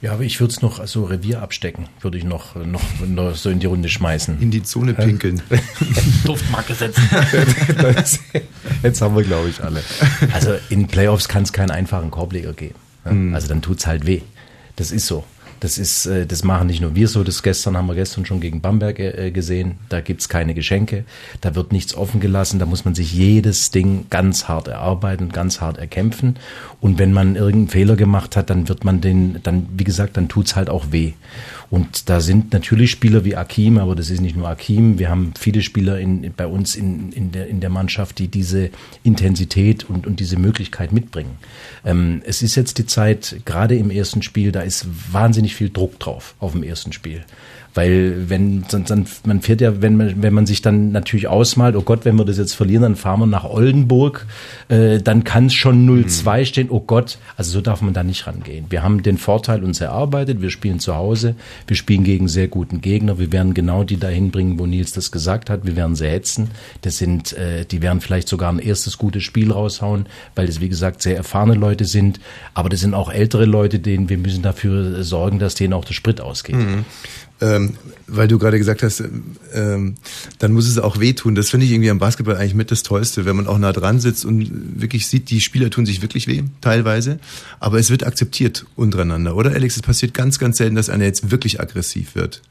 Ja, aber ich würde es noch so Revier abstecken, würde ich noch, noch, noch so in die Runde schmeißen. In die Zone pinkeln. *laughs* Duftmarke setzen. Das- *laughs* Jetzt haben wir, glaube ich, alle. Also in Playoffs kann es keinen einfachen Korbleger geben. ne? Mhm. Also dann tut's halt weh. Das ist so. Das ist, äh, das machen nicht nur wir so. Das gestern haben wir gestern schon gegen Bamberg äh, gesehen. Da gibt's keine Geschenke. Da wird nichts offen gelassen. Da muss man sich jedes Ding ganz hart erarbeiten, ganz hart erkämpfen. Und wenn man irgendeinen Fehler gemacht hat, dann wird man den, dann, wie gesagt, dann tut's halt auch weh. Und da sind natürlich Spieler wie Akim, aber das ist nicht nur Akim. Wir haben viele Spieler in, bei uns in, in, der, in der Mannschaft, die diese Intensität und, und diese Möglichkeit mitbringen. Ähm, es ist jetzt die Zeit, gerade im ersten Spiel, da ist wahnsinnig viel Druck drauf auf dem ersten Spiel. Weil wenn dann, man fährt ja, wenn man, wenn man sich dann natürlich ausmalt, oh Gott, wenn wir das jetzt verlieren, dann fahren wir nach Oldenburg, äh, dann kann es schon 0-2 stehen, oh Gott, also so darf man da nicht rangehen. Wir haben den Vorteil uns erarbeitet, wir spielen zu Hause, wir spielen gegen sehr guten Gegner, wir werden genau die dahin bringen, wo Nils das gesagt hat, wir werden sie hetzen, das sind, äh, die werden vielleicht sogar ein erstes gutes Spiel raushauen, weil das wie gesagt sehr erfahrene Leute sind, aber das sind auch ältere Leute, denen wir müssen dafür sorgen, dass denen auch der Sprit ausgeht. Mhm. Ähm, weil du gerade gesagt hast, ähm, dann muss es auch wehtun. Das finde ich irgendwie am Basketball eigentlich mit das Tollste, wenn man auch nah dran sitzt und wirklich sieht, die Spieler tun sich wirklich weh, teilweise. Aber es wird akzeptiert untereinander, oder Alex? Es passiert ganz, ganz selten, dass einer jetzt wirklich aggressiv wird.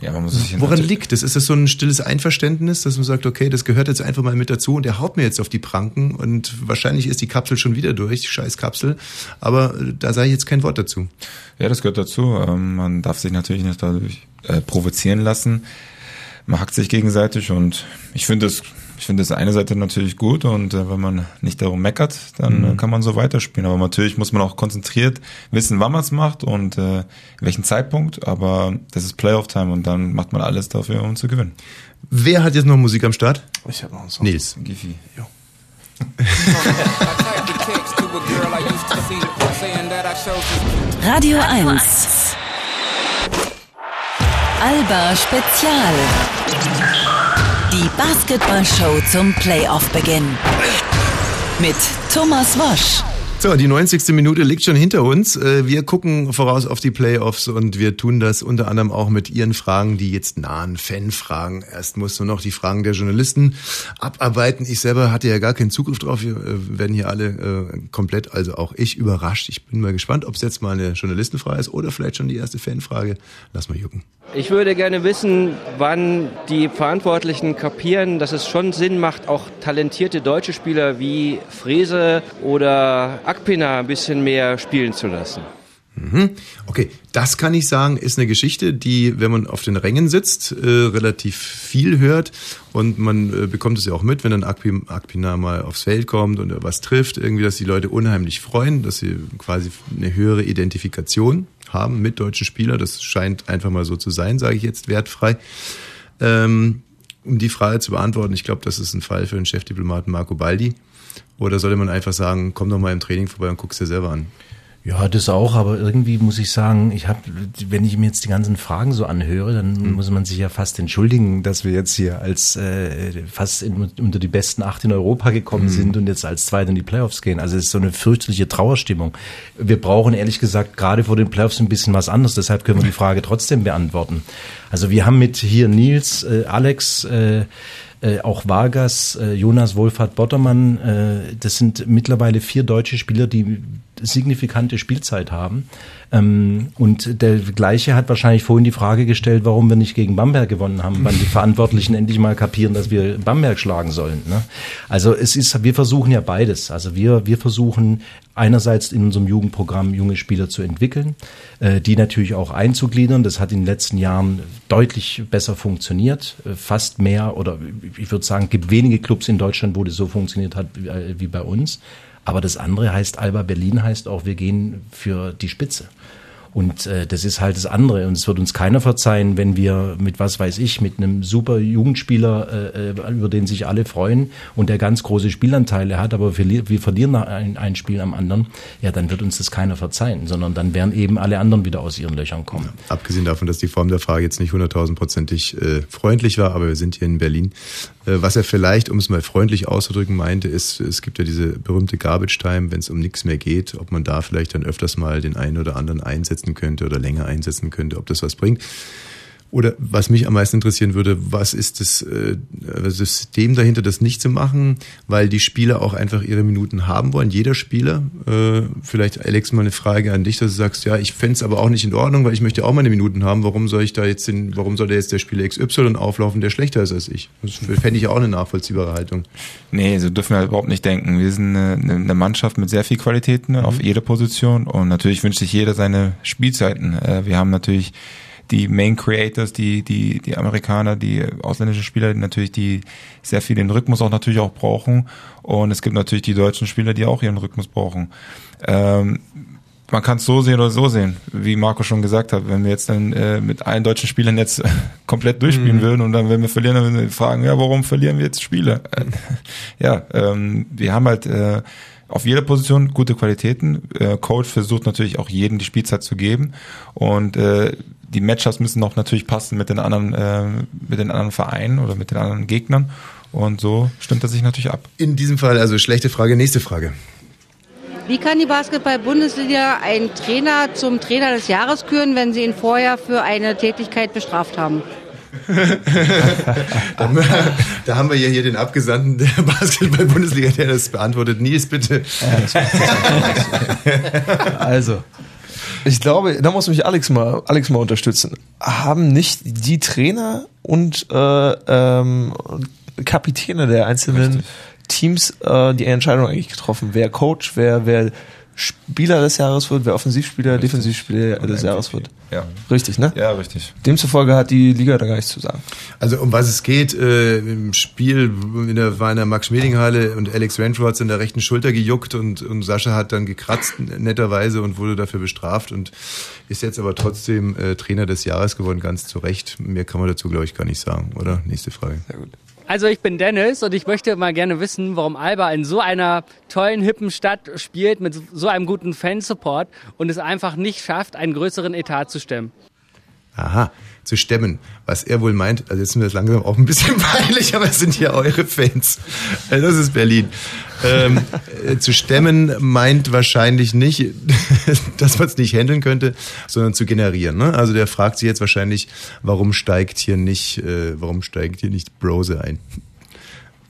Ja, man muss sich Woran liegt das? Ist das so ein stilles Einverständnis, dass man sagt, okay, das gehört jetzt einfach mal mit dazu und der haut mir jetzt auf die Pranken und wahrscheinlich ist die Kapsel schon wieder durch, scheiß Kapsel, aber äh, da sage ich jetzt kein Wort dazu. Ja, das gehört dazu. Ähm, man darf sich natürlich nicht dadurch äh, provozieren lassen. Man hackt sich gegenseitig und ich finde es, ich finde das eine Seite natürlich gut und äh, wenn man nicht darum meckert, dann Mhm. äh, kann man so weiterspielen. Aber natürlich muss man auch konzentriert wissen, wann man es macht und äh, welchen Zeitpunkt. Aber das ist Playoff-Time und dann macht man alles dafür, um zu gewinnen. Wer hat jetzt noch Musik am Start? Ich habe noch einen Song. Nils. Giffy. Jo. *laughs* Radio 1. Alba Spezial. Die Basketballshow zum Playoff-Beginn. Mit Thomas Wosch. So, die 90. Minute liegt schon hinter uns. Äh, Wir gucken voraus auf die Playoffs und wir tun das unter anderem auch mit Ihren Fragen, die jetzt nahen Fanfragen. Erst musst du noch die Fragen der Journalisten abarbeiten. Ich selber hatte ja gar keinen Zugriff drauf. Wir äh, werden hier alle äh, komplett, also auch ich, überrascht. Ich bin mal gespannt, ob es jetzt mal eine Journalistenfrage ist oder vielleicht schon die erste Fanfrage. Lass mal jucken. Ich würde gerne wissen, wann die Verantwortlichen kapieren, dass es schon Sinn macht, auch talentierte deutsche Spieler wie Frese oder Akpina ein bisschen mehr spielen zu lassen. Mhm. Okay, das kann ich sagen, ist eine Geschichte, die, wenn man auf den Rängen sitzt, äh, relativ viel hört und man äh, bekommt es ja auch mit, wenn dann Akpi- Akpina mal aufs Feld kommt und was trifft, irgendwie, dass die Leute unheimlich freuen, dass sie quasi eine höhere Identifikation haben mit deutschen Spielern. Das scheint einfach mal so zu sein, sage ich jetzt wertfrei. Ähm, um die Frage zu beantworten, ich glaube, das ist ein Fall für den Chefdiplomaten Marco Baldi. Oder sollte man einfach sagen, komm doch mal im Training vorbei und guck's dir selber an? Ja, das auch, aber irgendwie muss ich sagen, ich habe, wenn ich mir jetzt die ganzen Fragen so anhöre, dann muss man sich ja fast entschuldigen, dass wir jetzt hier als äh, fast in, unter die besten acht in Europa gekommen Mhm. sind und jetzt als Zweiter in die Playoffs gehen. Also es ist so eine fürchterliche Trauerstimmung. Wir brauchen ehrlich gesagt gerade vor den Playoffs ein bisschen was anderes, deshalb können wir die Frage trotzdem beantworten. Also wir haben mit hier Nils, äh, Alex, äh, äh, auch Vargas, äh, Jonas Wohlfahrt Bottermann, äh, das sind mittlerweile vier deutsche Spieler, die signifikante Spielzeit haben. Ähm, und der gleiche hat wahrscheinlich vorhin die Frage gestellt, warum wir nicht gegen Bamberg gewonnen haben, wann die *laughs* Verantwortlichen endlich mal kapieren, dass wir Bamberg schlagen sollen. Ne? Also es ist, wir versuchen ja beides. Also wir, wir versuchen einerseits in unserem Jugendprogramm junge Spieler zu entwickeln, äh, die natürlich auch einzugliedern. Das hat in den letzten Jahren deutlich besser funktioniert, äh, fast mehr oder ich würde sagen, gibt wenige Clubs in Deutschland, wo das so funktioniert hat wie, äh, wie bei uns. Aber das andere heißt, Alba Berlin heißt auch, wir gehen für die Spitze. Und äh, das ist halt das andere. Und es wird uns keiner verzeihen, wenn wir mit, was weiß ich, mit einem super Jugendspieler, äh, äh, über den sich alle freuen und der ganz große Spielanteile hat, aber wir, wir verlieren ein, ein Spiel am anderen, ja, dann wird uns das keiner verzeihen, sondern dann werden eben alle anderen wieder aus ihren Löchern kommen. Abgesehen davon, dass die Form der Frage jetzt nicht hunderttausendprozentig äh, freundlich war, aber wir sind hier in Berlin. Äh, was er vielleicht, um es mal freundlich auszudrücken, meinte, ist, es gibt ja diese berühmte Garbage Time, wenn es um nichts mehr geht, ob man da vielleicht dann öfters mal den einen oder anderen einsetzen könnte oder länger einsetzen könnte, ob das was bringt. Oder was mich am meisten interessieren würde, was ist das äh, System dahinter, das nicht zu machen, weil die Spieler auch einfach ihre Minuten haben wollen, jeder Spieler. Äh, vielleicht, Alex, mal eine Frage an dich, dass du sagst, ja, ich fänd's aber auch nicht in Ordnung, weil ich möchte auch meine Minuten haben. Warum soll ich da jetzt den, warum soll da jetzt der Spieler XY auflaufen, der schlechter ist als ich? Das fände ich auch eine nachvollziehbare Haltung. Nee, so dürfen wir halt überhaupt nicht denken. Wir sind eine, eine Mannschaft mit sehr viel Qualität ne, auf jeder Position und natürlich wünscht sich jeder seine Spielzeiten. Äh, wir haben natürlich die Main Creators, die, die, die Amerikaner, die ausländischen Spieler, die natürlich, die sehr viel den Rhythmus auch natürlich auch brauchen. Und es gibt natürlich die deutschen Spieler, die auch ihren Rhythmus brauchen. Ähm, man kann es so sehen oder so sehen, wie Marco schon gesagt hat. Wenn wir jetzt dann äh, mit allen deutschen Spielern jetzt *laughs* komplett durchspielen Mhm. würden und dann, wenn wir verlieren, dann würden wir fragen, ja, warum verlieren wir jetzt Spiele? Äh, *laughs* ja, ähm, wir haben halt äh, auf jeder Position gute Qualitäten. Äh, Coach versucht natürlich auch jedem die Spielzeit zu geben und äh, die Matchups müssen auch natürlich passen mit den anderen, äh, mit den anderen Vereinen oder mit den anderen Gegnern und so stimmt das sich natürlich ab. In diesem Fall also schlechte Frage, nächste Frage. Wie kann die Basketball-Bundesliga einen Trainer zum Trainer des Jahres küren, wenn sie ihn vorher für eine Tätigkeit bestraft haben? *laughs* da, da haben wir ja hier den Abgesandten der *laughs* Basketball-Bundesliga, der das beantwortet. Nils, bitte. *laughs* Also, ich glaube, da muss mich Alex mal, Alex mal unterstützen. Haben nicht die Trainer und äh, ähm, Kapitäne der einzelnen Teams äh, die Entscheidung eigentlich getroffen, wer Coach, wer, wer Spieler des Jahres wird, wer Offensivspieler, Defensivspieler des Jahres wird. Ja. Richtig, ne? Ja, richtig. Demzufolge hat die Liga da gar nichts zu sagen. Also um was es geht, äh, im Spiel in der, war in der Max-Schmeling-Halle und Alex Renfro hat in der rechten Schulter gejuckt und, und Sascha hat dann gekratzt, netterweise, und wurde dafür bestraft und ist jetzt aber trotzdem äh, Trainer des Jahres geworden, ganz zu Recht. Mehr kann man dazu, glaube ich, gar nicht sagen, oder? Nächste Frage. Sehr gut. Also ich bin Dennis und ich möchte mal gerne wissen, warum Alba in so einer tollen, hippen Stadt spielt mit so einem guten Fansupport und es einfach nicht schafft, einen größeren Etat zu stemmen. Aha, zu stemmen. Was er wohl meint, also jetzt sind wir das langsam auch ein bisschen *laughs* peinlich, aber es sind ja eure Fans. Äh, Das ist Berlin. Ähm, äh, zu stemmen meint wahrscheinlich nicht, *laughs* dass man es nicht handeln könnte, sondern zu generieren. Ne? Also der fragt sich jetzt wahrscheinlich, warum steigt hier nicht, äh, warum steigt hier nicht Brose ein?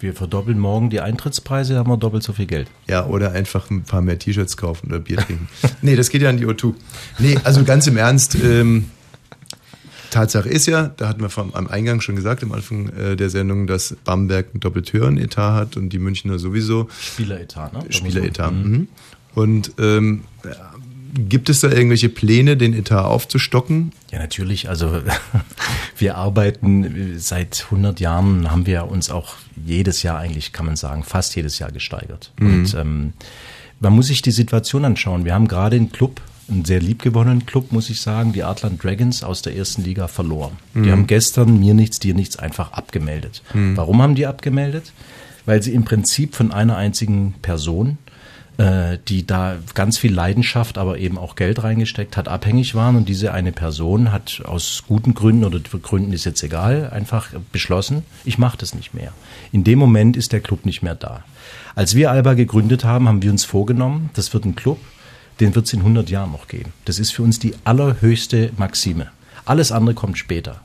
Wir verdoppeln morgen die Eintrittspreise, haben wir doppelt so viel Geld. Ja, oder einfach ein paar mehr T-Shirts kaufen oder Bier trinken. nee, das geht ja an die O2. Nee, also ganz im Ernst, ähm, Tatsache ist ja, da hatten wir vom, am Eingang schon gesagt, am Anfang äh, der Sendung, dass Bamberg einen doppelt höheren Etat hat und die Münchner sowieso. Spieleretat, ne? Spieleretat. Mhm. Und ähm, gibt es da irgendwelche Pläne, den Etat aufzustocken? Ja, natürlich. Also *laughs* wir arbeiten äh, seit 100 Jahren, haben wir uns auch jedes Jahr eigentlich, kann man sagen, fast jedes Jahr gesteigert. Mhm. Und ähm, man muss sich die Situation anschauen. Wir haben gerade einen Club, einen sehr liebgewonnenen Club, muss ich sagen, die Artland Dragons aus der ersten Liga verloren. Mhm. Die haben gestern mir nichts, dir nichts einfach abgemeldet. Mhm. Warum haben die abgemeldet? Weil sie im Prinzip von einer einzigen Person äh, die da ganz viel Leidenschaft, aber eben auch Geld reingesteckt hat, abhängig waren. Und diese eine Person hat aus guten Gründen oder Gründen ist jetzt egal, einfach beschlossen, ich mache das nicht mehr. In dem Moment ist der Club nicht mehr da. Als wir Alba gegründet haben, haben wir uns vorgenommen, das wird ein Club, den wird es in 100 Jahren noch geben. Das ist für uns die allerhöchste Maxime. Alles andere kommt später.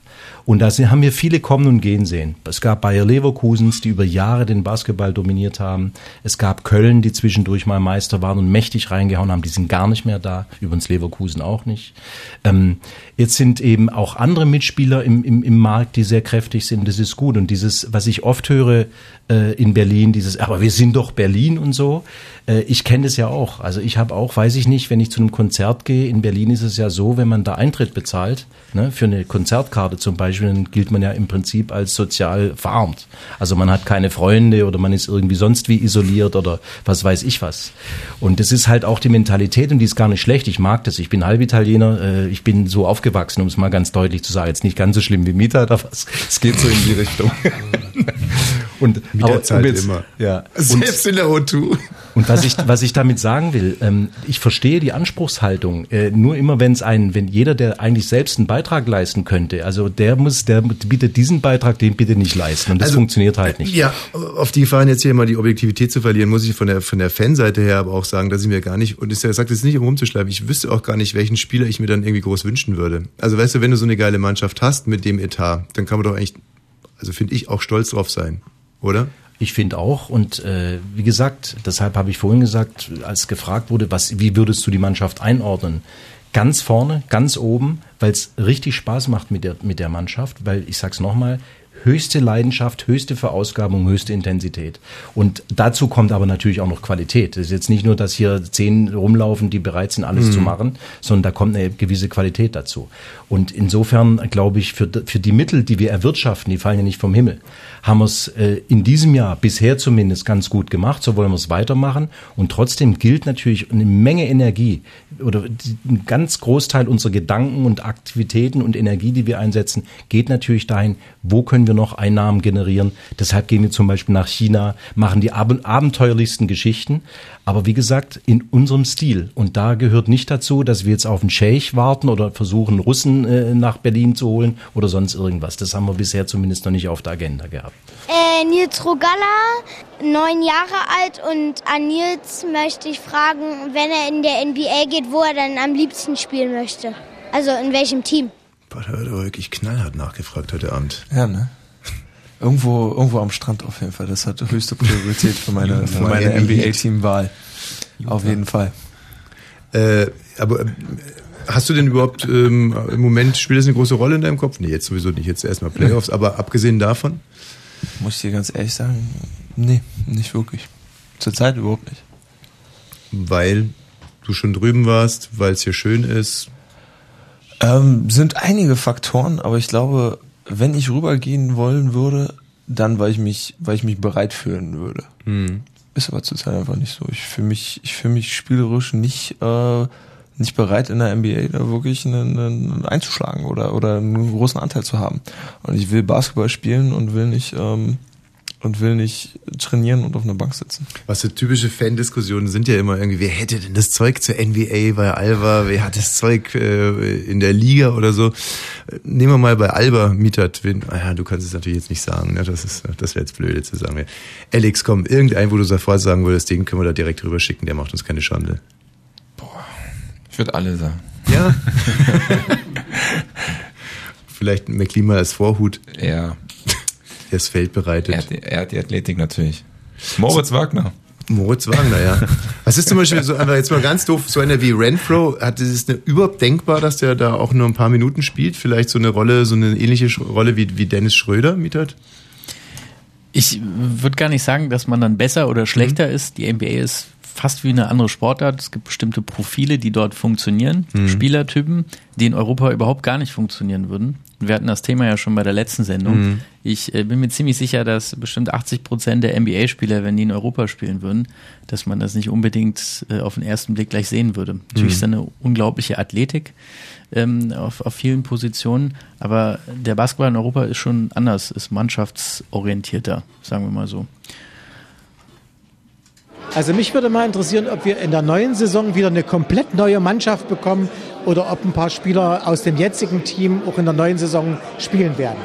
Und da haben wir viele kommen und gehen sehen. Es gab Bayer Leverkusens, die über Jahre den Basketball dominiert haben. Es gab Köln, die zwischendurch mal Meister waren und mächtig reingehauen haben. Die sind gar nicht mehr da. Übrigens Leverkusen auch nicht. Ähm, jetzt sind eben auch andere Mitspieler im, im, im Markt, die sehr kräftig sind. Das ist gut. Und dieses, was ich oft höre äh, in Berlin, dieses, aber wir sind doch Berlin und so. Äh, ich kenne das ja auch. Also ich habe auch, weiß ich nicht, wenn ich zu einem Konzert gehe, in Berlin ist es ja so, wenn man da Eintritt bezahlt, ne, für eine Konzertkarte zum Beispiel, dann gilt man ja im Prinzip als sozial verarmt. Also man hat keine Freunde oder man ist irgendwie sonst wie isoliert oder was weiß ich was. Und das ist halt auch die Mentalität und die ist gar nicht schlecht. Ich mag das. Ich bin Halbitaliener. Äh, ich bin so aufgewachsen, um es mal ganz deutlich zu sagen. Jetzt nicht ganz so schlimm wie Mieter, aber es, es geht so in die Richtung. *laughs* und Mieter aber, jetzt- immer. Ja. Selbst in der O2. Und was ich, was ich damit sagen will, ähm, ich verstehe die Anspruchshaltung. Äh, nur immer, wenn es einen, wenn jeder, der eigentlich selbst einen Beitrag leisten könnte, also der muss, der bietet diesen Beitrag, den bitte nicht leisten. Und das Also, funktioniert halt nicht. Ja, auf die Gefahren jetzt hier mal die Objektivität zu verlieren, muss ich von der, von der Fanseite her aber auch sagen, dass ich mir gar nicht, und ich sage das nicht, um rumzuschleifen, ich wüsste auch gar nicht, welchen Spieler ich mir dann irgendwie groß wünschen würde. Also weißt du, wenn du so eine geile Mannschaft hast mit dem Etat, dann kann man doch eigentlich, also finde ich, auch stolz drauf sein, oder? Ich finde auch und äh, wie gesagt, deshalb habe ich vorhin gesagt, als gefragt wurde, was, wie würdest du die Mannschaft einordnen? Ganz vorne, ganz oben, weil es richtig Spaß macht mit der mit der Mannschaft, weil ich sag's nochmal, höchste Leidenschaft, höchste Verausgabung, höchste Intensität. Und dazu kommt aber natürlich auch noch Qualität. Es ist jetzt nicht nur, dass hier zehn rumlaufen, die bereit sind, alles Mhm. zu machen, sondern da kommt eine gewisse Qualität dazu. Und insofern glaube ich, für, für die Mittel, die wir erwirtschaften, die fallen ja nicht vom Himmel, haben wir es äh, in diesem Jahr bisher zumindest ganz gut gemacht. So wollen wir es weitermachen. Und trotzdem gilt natürlich eine Menge Energie oder ein ganz Großteil unserer Gedanken und Aktivitäten und Energie, die wir einsetzen, geht natürlich dahin, wo können wir noch Einnahmen generieren. Deshalb gehen wir zum Beispiel nach China, machen die ab abenteuerlichsten Geschichten. Aber wie gesagt, in unserem Stil. Und da gehört nicht dazu, dass wir jetzt auf einen Scheich warten oder versuchen, Russen äh, nach Berlin zu holen oder sonst irgendwas. Das haben wir bisher zumindest noch nicht auf der Agenda gehabt. Äh, Nils Rogalla, neun Jahre alt und an Nils möchte ich fragen, wenn er in der NBA geht, wo er dann am liebsten spielen möchte. Also in welchem Team? Boah, da wird aber wirklich knallhart nachgefragt heute Abend. Ja, ne? Irgendwo, irgendwo am Strand auf jeden Fall. Das hat höchste Priorität für meine, für meine. NBA-Teamwahl. Auf jeden Fall. Äh, aber äh, hast du denn überhaupt ähm, im Moment, spielt das eine große Rolle in deinem Kopf? Nee, jetzt sowieso nicht, jetzt erstmal Playoffs, aber abgesehen davon? Muss ich dir ganz ehrlich sagen, nee, nicht wirklich. Zurzeit überhaupt nicht. Weil du schon drüben warst, weil es hier schön ist. Ähm, sind einige Faktoren, aber ich glaube, wenn ich rübergehen wollen würde, dann weil ich mich, weil ich mich bereit fühlen würde. Hm. Ist aber zurzeit einfach nicht so. Ich fühle mich, ich fühle mich spielerisch nicht, äh, nicht bereit in der NBA da wirklich einen, einen einzuschlagen oder, oder einen großen Anteil zu haben. Und ich will Basketball spielen und will nicht, ähm, und will nicht trainieren und auf einer Bank sitzen. Was so typische Fan-Diskussionen sind ja immer irgendwie, wer hätte denn das Zeug zur NBA bei Alba, wer hat das Zeug äh, in der Liga oder so. Nehmen wir mal bei Alba Mietat, wen, ah ja, du kannst es natürlich jetzt nicht sagen, ne? das ist, das wäre jetzt blöde zu sagen. Alex, komm, irgendein, wo du sofort sagen würdest, den können wir da direkt rüber schicken, der macht uns keine Schande. Ich würde alle sagen. Ja. *laughs* Vielleicht ein McLean als Vorhut. Ja. Der das Feld bereitet. Er hat, die, er hat die Athletik natürlich. Moritz Wagner. Moritz Wagner, ja. *laughs* Was ist zum Beispiel so einfach jetzt mal ganz doof, so einer wie Renfro, hat es ist überhaupt denkbar, dass der da auch nur ein paar Minuten spielt? Vielleicht so eine Rolle, so eine ähnliche Rolle wie, wie Dennis Schröder mietet? Ich würde gar nicht sagen, dass man dann besser oder schlechter Mhm. ist. Die NBA ist fast wie eine andere Sportart. Es gibt bestimmte Profile, die dort funktionieren, Mhm. Spielertypen, die in Europa überhaupt gar nicht funktionieren würden. Wir hatten das Thema ja schon bei der letzten Sendung. Mhm. Ich äh, bin mir ziemlich sicher, dass bestimmt 80 Prozent der NBA-Spieler, wenn die in Europa spielen würden, dass man das nicht unbedingt äh, auf den ersten Blick gleich sehen würde. Natürlich ist da eine unglaubliche Athletik ähm, auf, auf vielen Positionen, aber der Basketball in Europa ist schon anders, ist mannschaftsorientierter, sagen wir mal so. Also mich würde mal interessieren, ob wir in der neuen Saison wieder eine komplett neue Mannschaft bekommen oder ob ein paar Spieler aus dem jetzigen Team auch in der neuen Saison spielen werden.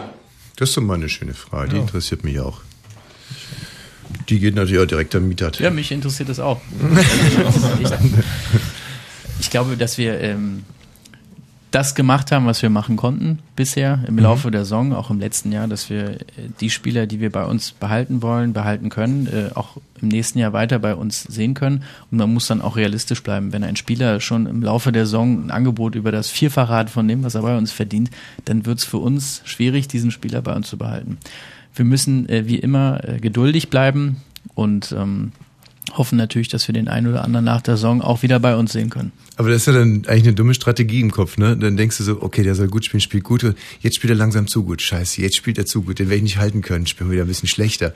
Das ist doch mal eine schöne Frage, die interessiert mich auch. Die geht natürlich auch direkt am Mietat. Ja, mich interessiert das auch. ich, *laughs* ich glaube, dass wir ähm, das gemacht haben, was wir machen konnten bisher im Laufe der Saison, auch im letzten Jahr, dass wir äh, die Spieler, die wir bei uns behalten wollen, behalten können, äh, auch im nächsten Jahr weiter bei uns sehen können. Und man muss dann auch realistisch bleiben. Wenn ein Spieler schon im Laufe der Saison ein Angebot über das Vierfache hat von dem, was er bei uns verdient, dann wird es für uns schwierig, diesen Spieler bei uns zu behalten. Wir müssen äh, wie immer äh, geduldig bleiben und ähm, hoffen natürlich, dass wir den einen oder anderen nach der Saison auch wieder bei uns sehen können. Aber das ist ja dann eigentlich eine dumme Strategie im Kopf, ne? Dann denkst du so, okay, der soll gut spielen, spielt gut. Jetzt spielt er langsam zu gut. Scheiße, jetzt spielt er zu gut. Den werde ich nicht halten können. Spielen wir wieder ein bisschen schlechter.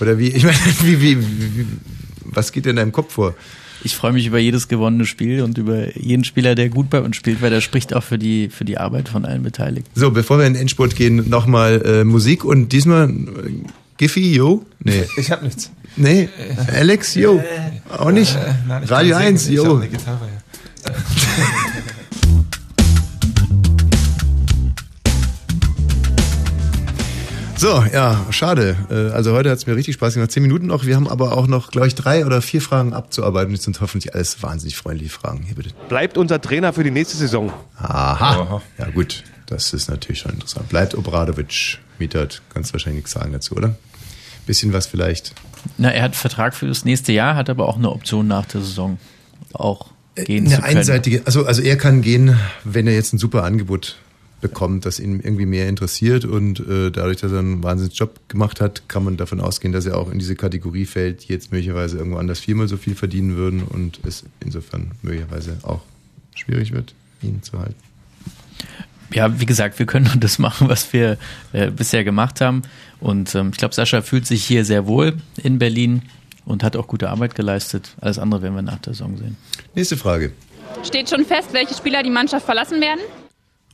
Oder wie, ich meine, *laughs* wie, wie, wie, was geht denn in deinem Kopf vor? Ich freue mich über jedes gewonnene Spiel und über jeden Spieler, der gut bei uns spielt, weil der spricht auch für die, für die Arbeit von allen Beteiligten. So, bevor wir in den Endspurt gehen, nochmal äh, Musik und diesmal äh, Giffy, yo? Nee. Ich hab nichts. Nee, Alex, yo? Auch nicht? Äh, nein, Radio kann singen. 1, Ich hab yo? eine Gitarre, ja. *laughs* So, ja, schade. Äh, Also heute hat es mir richtig Spaß gemacht. Zehn Minuten noch. Wir haben aber auch noch, glaube ich, drei oder vier Fragen abzuarbeiten. Das sind hoffentlich alles wahnsinnig freundliche Fragen. Hier bitte. Bleibt unser Trainer für die nächste Saison. Aha. Ja gut, das ist natürlich schon interessant. Bleibt Obradovic. Mietert, kannst wahrscheinlich nichts sagen dazu, oder? Bisschen was vielleicht. Na, er hat Vertrag für das nächste Jahr, hat aber auch eine Option nach der Saison auch gehen zu Eine können. einseitige, also, also er kann gehen, wenn er jetzt ein super Angebot bekommt, das ihn irgendwie mehr interessiert und äh, dadurch, dass er einen wahnsinnigen Job gemacht hat, kann man davon ausgehen, dass er auch in diese Kategorie fällt, die jetzt möglicherweise irgendwo anders viermal so viel verdienen würden und es insofern möglicherweise auch schwierig wird, ihn zu halten. Ja, wie gesagt, wir können nur *laughs* das machen, was wir äh, bisher gemacht haben. Und ähm, ich glaube, Sascha fühlt sich hier sehr wohl in Berlin und hat auch gute Arbeit geleistet. Alles andere werden wir nach der Saison sehen. Nächste Frage. Steht schon fest, welche Spieler die Mannschaft verlassen werden?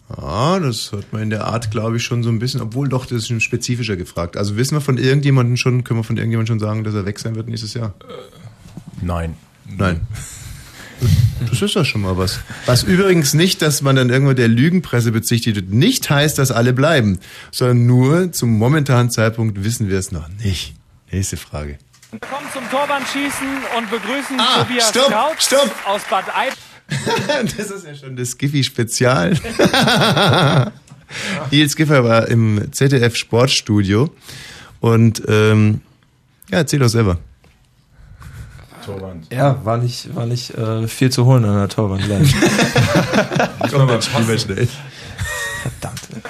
Ah, das hört man in der Art, glaube ich, schon so ein bisschen, obwohl doch, das ist schon spezifischer gefragt. Also wissen wir von irgendjemandem schon, können wir von irgendjemandem schon sagen, dass er weg sein wird nächstes Jahr? Nein. Nein. *laughs* Das ist doch schon mal was. Was übrigens nicht, dass man dann irgendwo der Lügenpresse bezichtigt wird, nicht heißt, dass alle bleiben, sondern nur zum momentanen Zeitpunkt wissen wir es noch nicht. Nächste Frage. Kommen zum Torwandschießen und begrüßen Ah, Tobias stopp, Kraut stopp. aus Bad Eib. *laughs* das ist ja schon das Skiffy-Spezial. *laughs* Nils Giffer war im ZDF Sportstudio und ähm, ja, erzähl doch selber. Torwand. Ja, war nicht, war nicht äh, viel zu holen an der Torwand. *laughs* Komm, dann spielen wir schnell.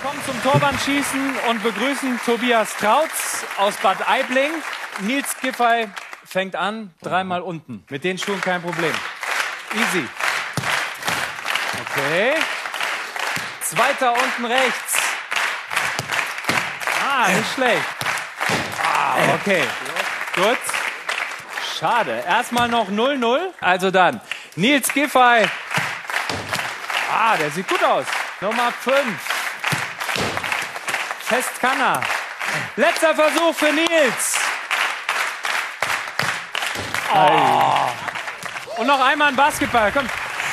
Kommen zum Torwandschießen und begrüßen Tobias Trautz aus Bad Aibling. Nils Giffey fängt an, dreimal unten. Mit den Schuhen kein Problem. Easy. Okay. Zweiter unten rechts. Ah, nicht schlecht. Ah, okay. Gut. Schade. Erstmal noch 0-0. Also dann, Nils Giffey. Ah, der sieht gut aus. Nummer 5. Fest kann er. Letzter Versuch für Nils. Und noch einmal ein Basketball. Komm,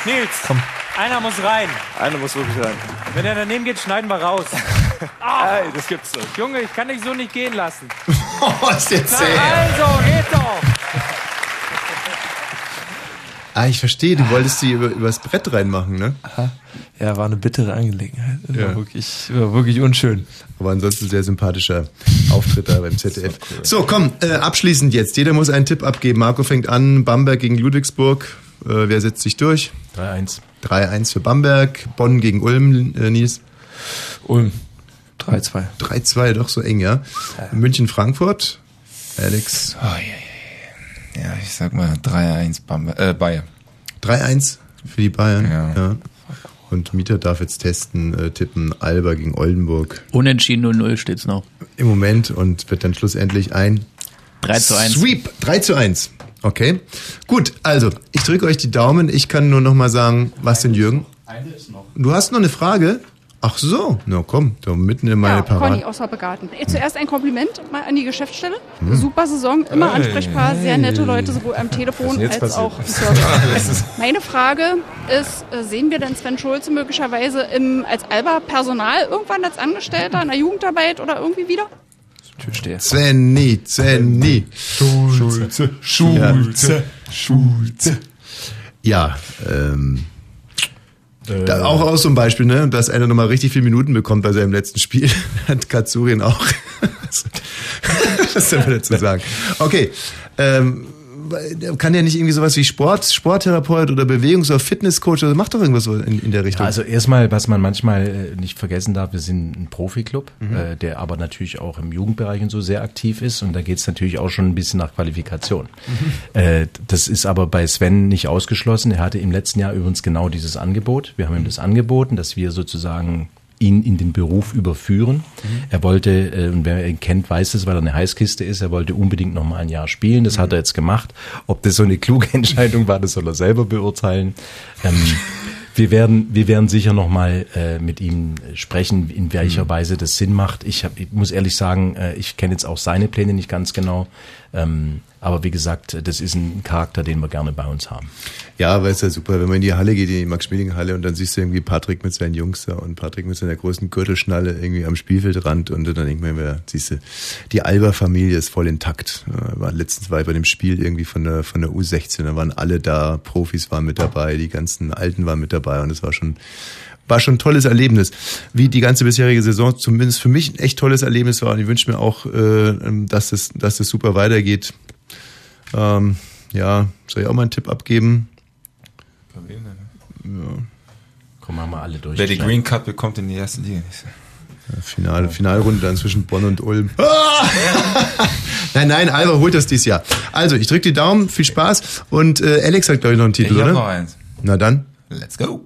Nils. Komm. Einer muss rein. Einer muss wirklich rein. Wenn er daneben geht, schneiden wir raus. *laughs* Ey, das gibt's doch. Junge, ich kann dich so nicht gehen lassen. *laughs* Oh, ist der Na, also, geht doch. Ah, ich verstehe, du wolltest die über, übers Brett reinmachen, ne? Ja, war eine bittere Angelegenheit. Das Ja. War wirklich, war wirklich unschön. Aber ansonsten sehr sympathischer Auftritt da beim ZDF. So, komm, äh, abschließend jetzt. Jeder muss einen Tipp abgeben. Marco fängt an. Bamberg gegen Ludwigsburg. Äh, wer setzt sich durch? 3-1. 3-1 für Bamberg. Bonn gegen Ulm, äh, Nils. Ulm. 3-2. 3-2, doch so eng, ja. München, Frankfurt. Alex. Oh, ja, ja, ja. ich sag mal 3-1 Bamberg, äh, Bayern. 3-1 für die Bayern. Ja. ja. Und Mieter darf jetzt testen, äh, tippen Alba gegen Oldenburg. Unentschieden 0-0 steht's noch. Im Moment und wird dann schlussendlich ein 3 zu 1. Sweep. 3 zu 1. Okay. Gut, also, ich drücke euch die Daumen. Ich kann nur noch mal sagen, was denn Jürgen? Eine ist noch. Du hast noch eine Frage? Ach so, na komm, da mitten in meine ja, Conny Parade. aus Hoppegarten. Eh, Zuerst ein Kompliment mal an die Geschäftsstelle. Hm. Super Saison, immer Hey, ansprechbar, sehr nette Leute, sowohl am Telefon als passiert? auch im *laughs* Service. Meine Frage ist, äh, sehen wir denn Sven Schulze möglicherweise im, als Alba Personal irgendwann als Angestellter in der Jugendarbeit oder irgendwie wieder? Türsteher. Svenny, Svenny. Schulze, Schulze, Schulze. Ja, ähm. Äh. Da auch aus ein Beispiel, ne, dass einer nochmal richtig viele Minuten bekommt bei seinem letzten Spiel. *laughs* Hat Katsurien auch. *laughs* Was soll man dazu sagen? Okay. Ähm, kann ja nicht irgendwie sowas wie Sport, Sporttherapeut oder Bewegungs- oder Fitnesscoach oder macht doch irgendwas so in, in der Richtung. Also erstmal, was man manchmal äh, nicht vergessen darf, wir sind ein Profiklub, Mhm. äh, der aber natürlich auch im Jugendbereich und so sehr aktiv ist und da geht es natürlich auch schon ein bisschen nach Qualifikation. Mhm. Äh, das ist aber bei Sven nicht ausgeschlossen. Er hatte im letzten Jahr übrigens genau dieses Angebot. Wir haben ihm das angeboten, dass wir sozusagen ihn in den Beruf überführen. Mhm. Er wollte, äh, und wer ihn kennt, weiß es, weil er eine Heißkiste ist, er wollte unbedingt noch mal ein Jahr spielen. Das hat er jetzt gemacht. Ob das so eine kluge *laughs* Entscheidung war, das soll er selber beurteilen. Ähm, *laughs* wir werden, wir werden sicher noch mal äh, mit ihm sprechen, in welcher Weise das Sinn macht. Ich, hab, ich muss ehrlich sagen, äh, ich kenne jetzt auch seine Pläne nicht ganz genau. Ähm, aber wie gesagt, das ist ein Charakter, den wir gerne bei uns haben. Ja, aber ist ja super, wenn man in die Halle geht, in die Max-Schmeling-Halle und dann siehst du irgendwie Patrick mit seinen Jungs da und Patrick mit seiner großen Gürtelschnalle irgendwie am Spielfeldrand und dann denkt man mir, siehst du, die Alba-Familie ist voll intakt. Letztens war ich bei dem Spiel irgendwie von der, von der U16, da waren alle da, Profis waren mit dabei, die ganzen Alten waren mit dabei und es war schon, war schon ein tolles Erlebnis. Wie die ganze bisherige Saison zumindest für mich ein echt tolles Erlebnis war und ich wünsche mir auch, äh, dass das, dass das super weitergeht. Ähm, ja, soll ich auch mal einen Tipp abgeben? Ja. Komm, machen wir alle durch. Wer die Green Card bekommt in die erste Liga. Ja, Finale, Finalrunde dann zwischen Bonn und Ulm. *laughs* nein, nein, Alba holt das dieses Jahr. Also, ich drücke die Daumen, viel Spaß. Und äh, Alex hat, glaube ich, noch einen Titel, Ich oder? noch eins. Na dann. Let's go.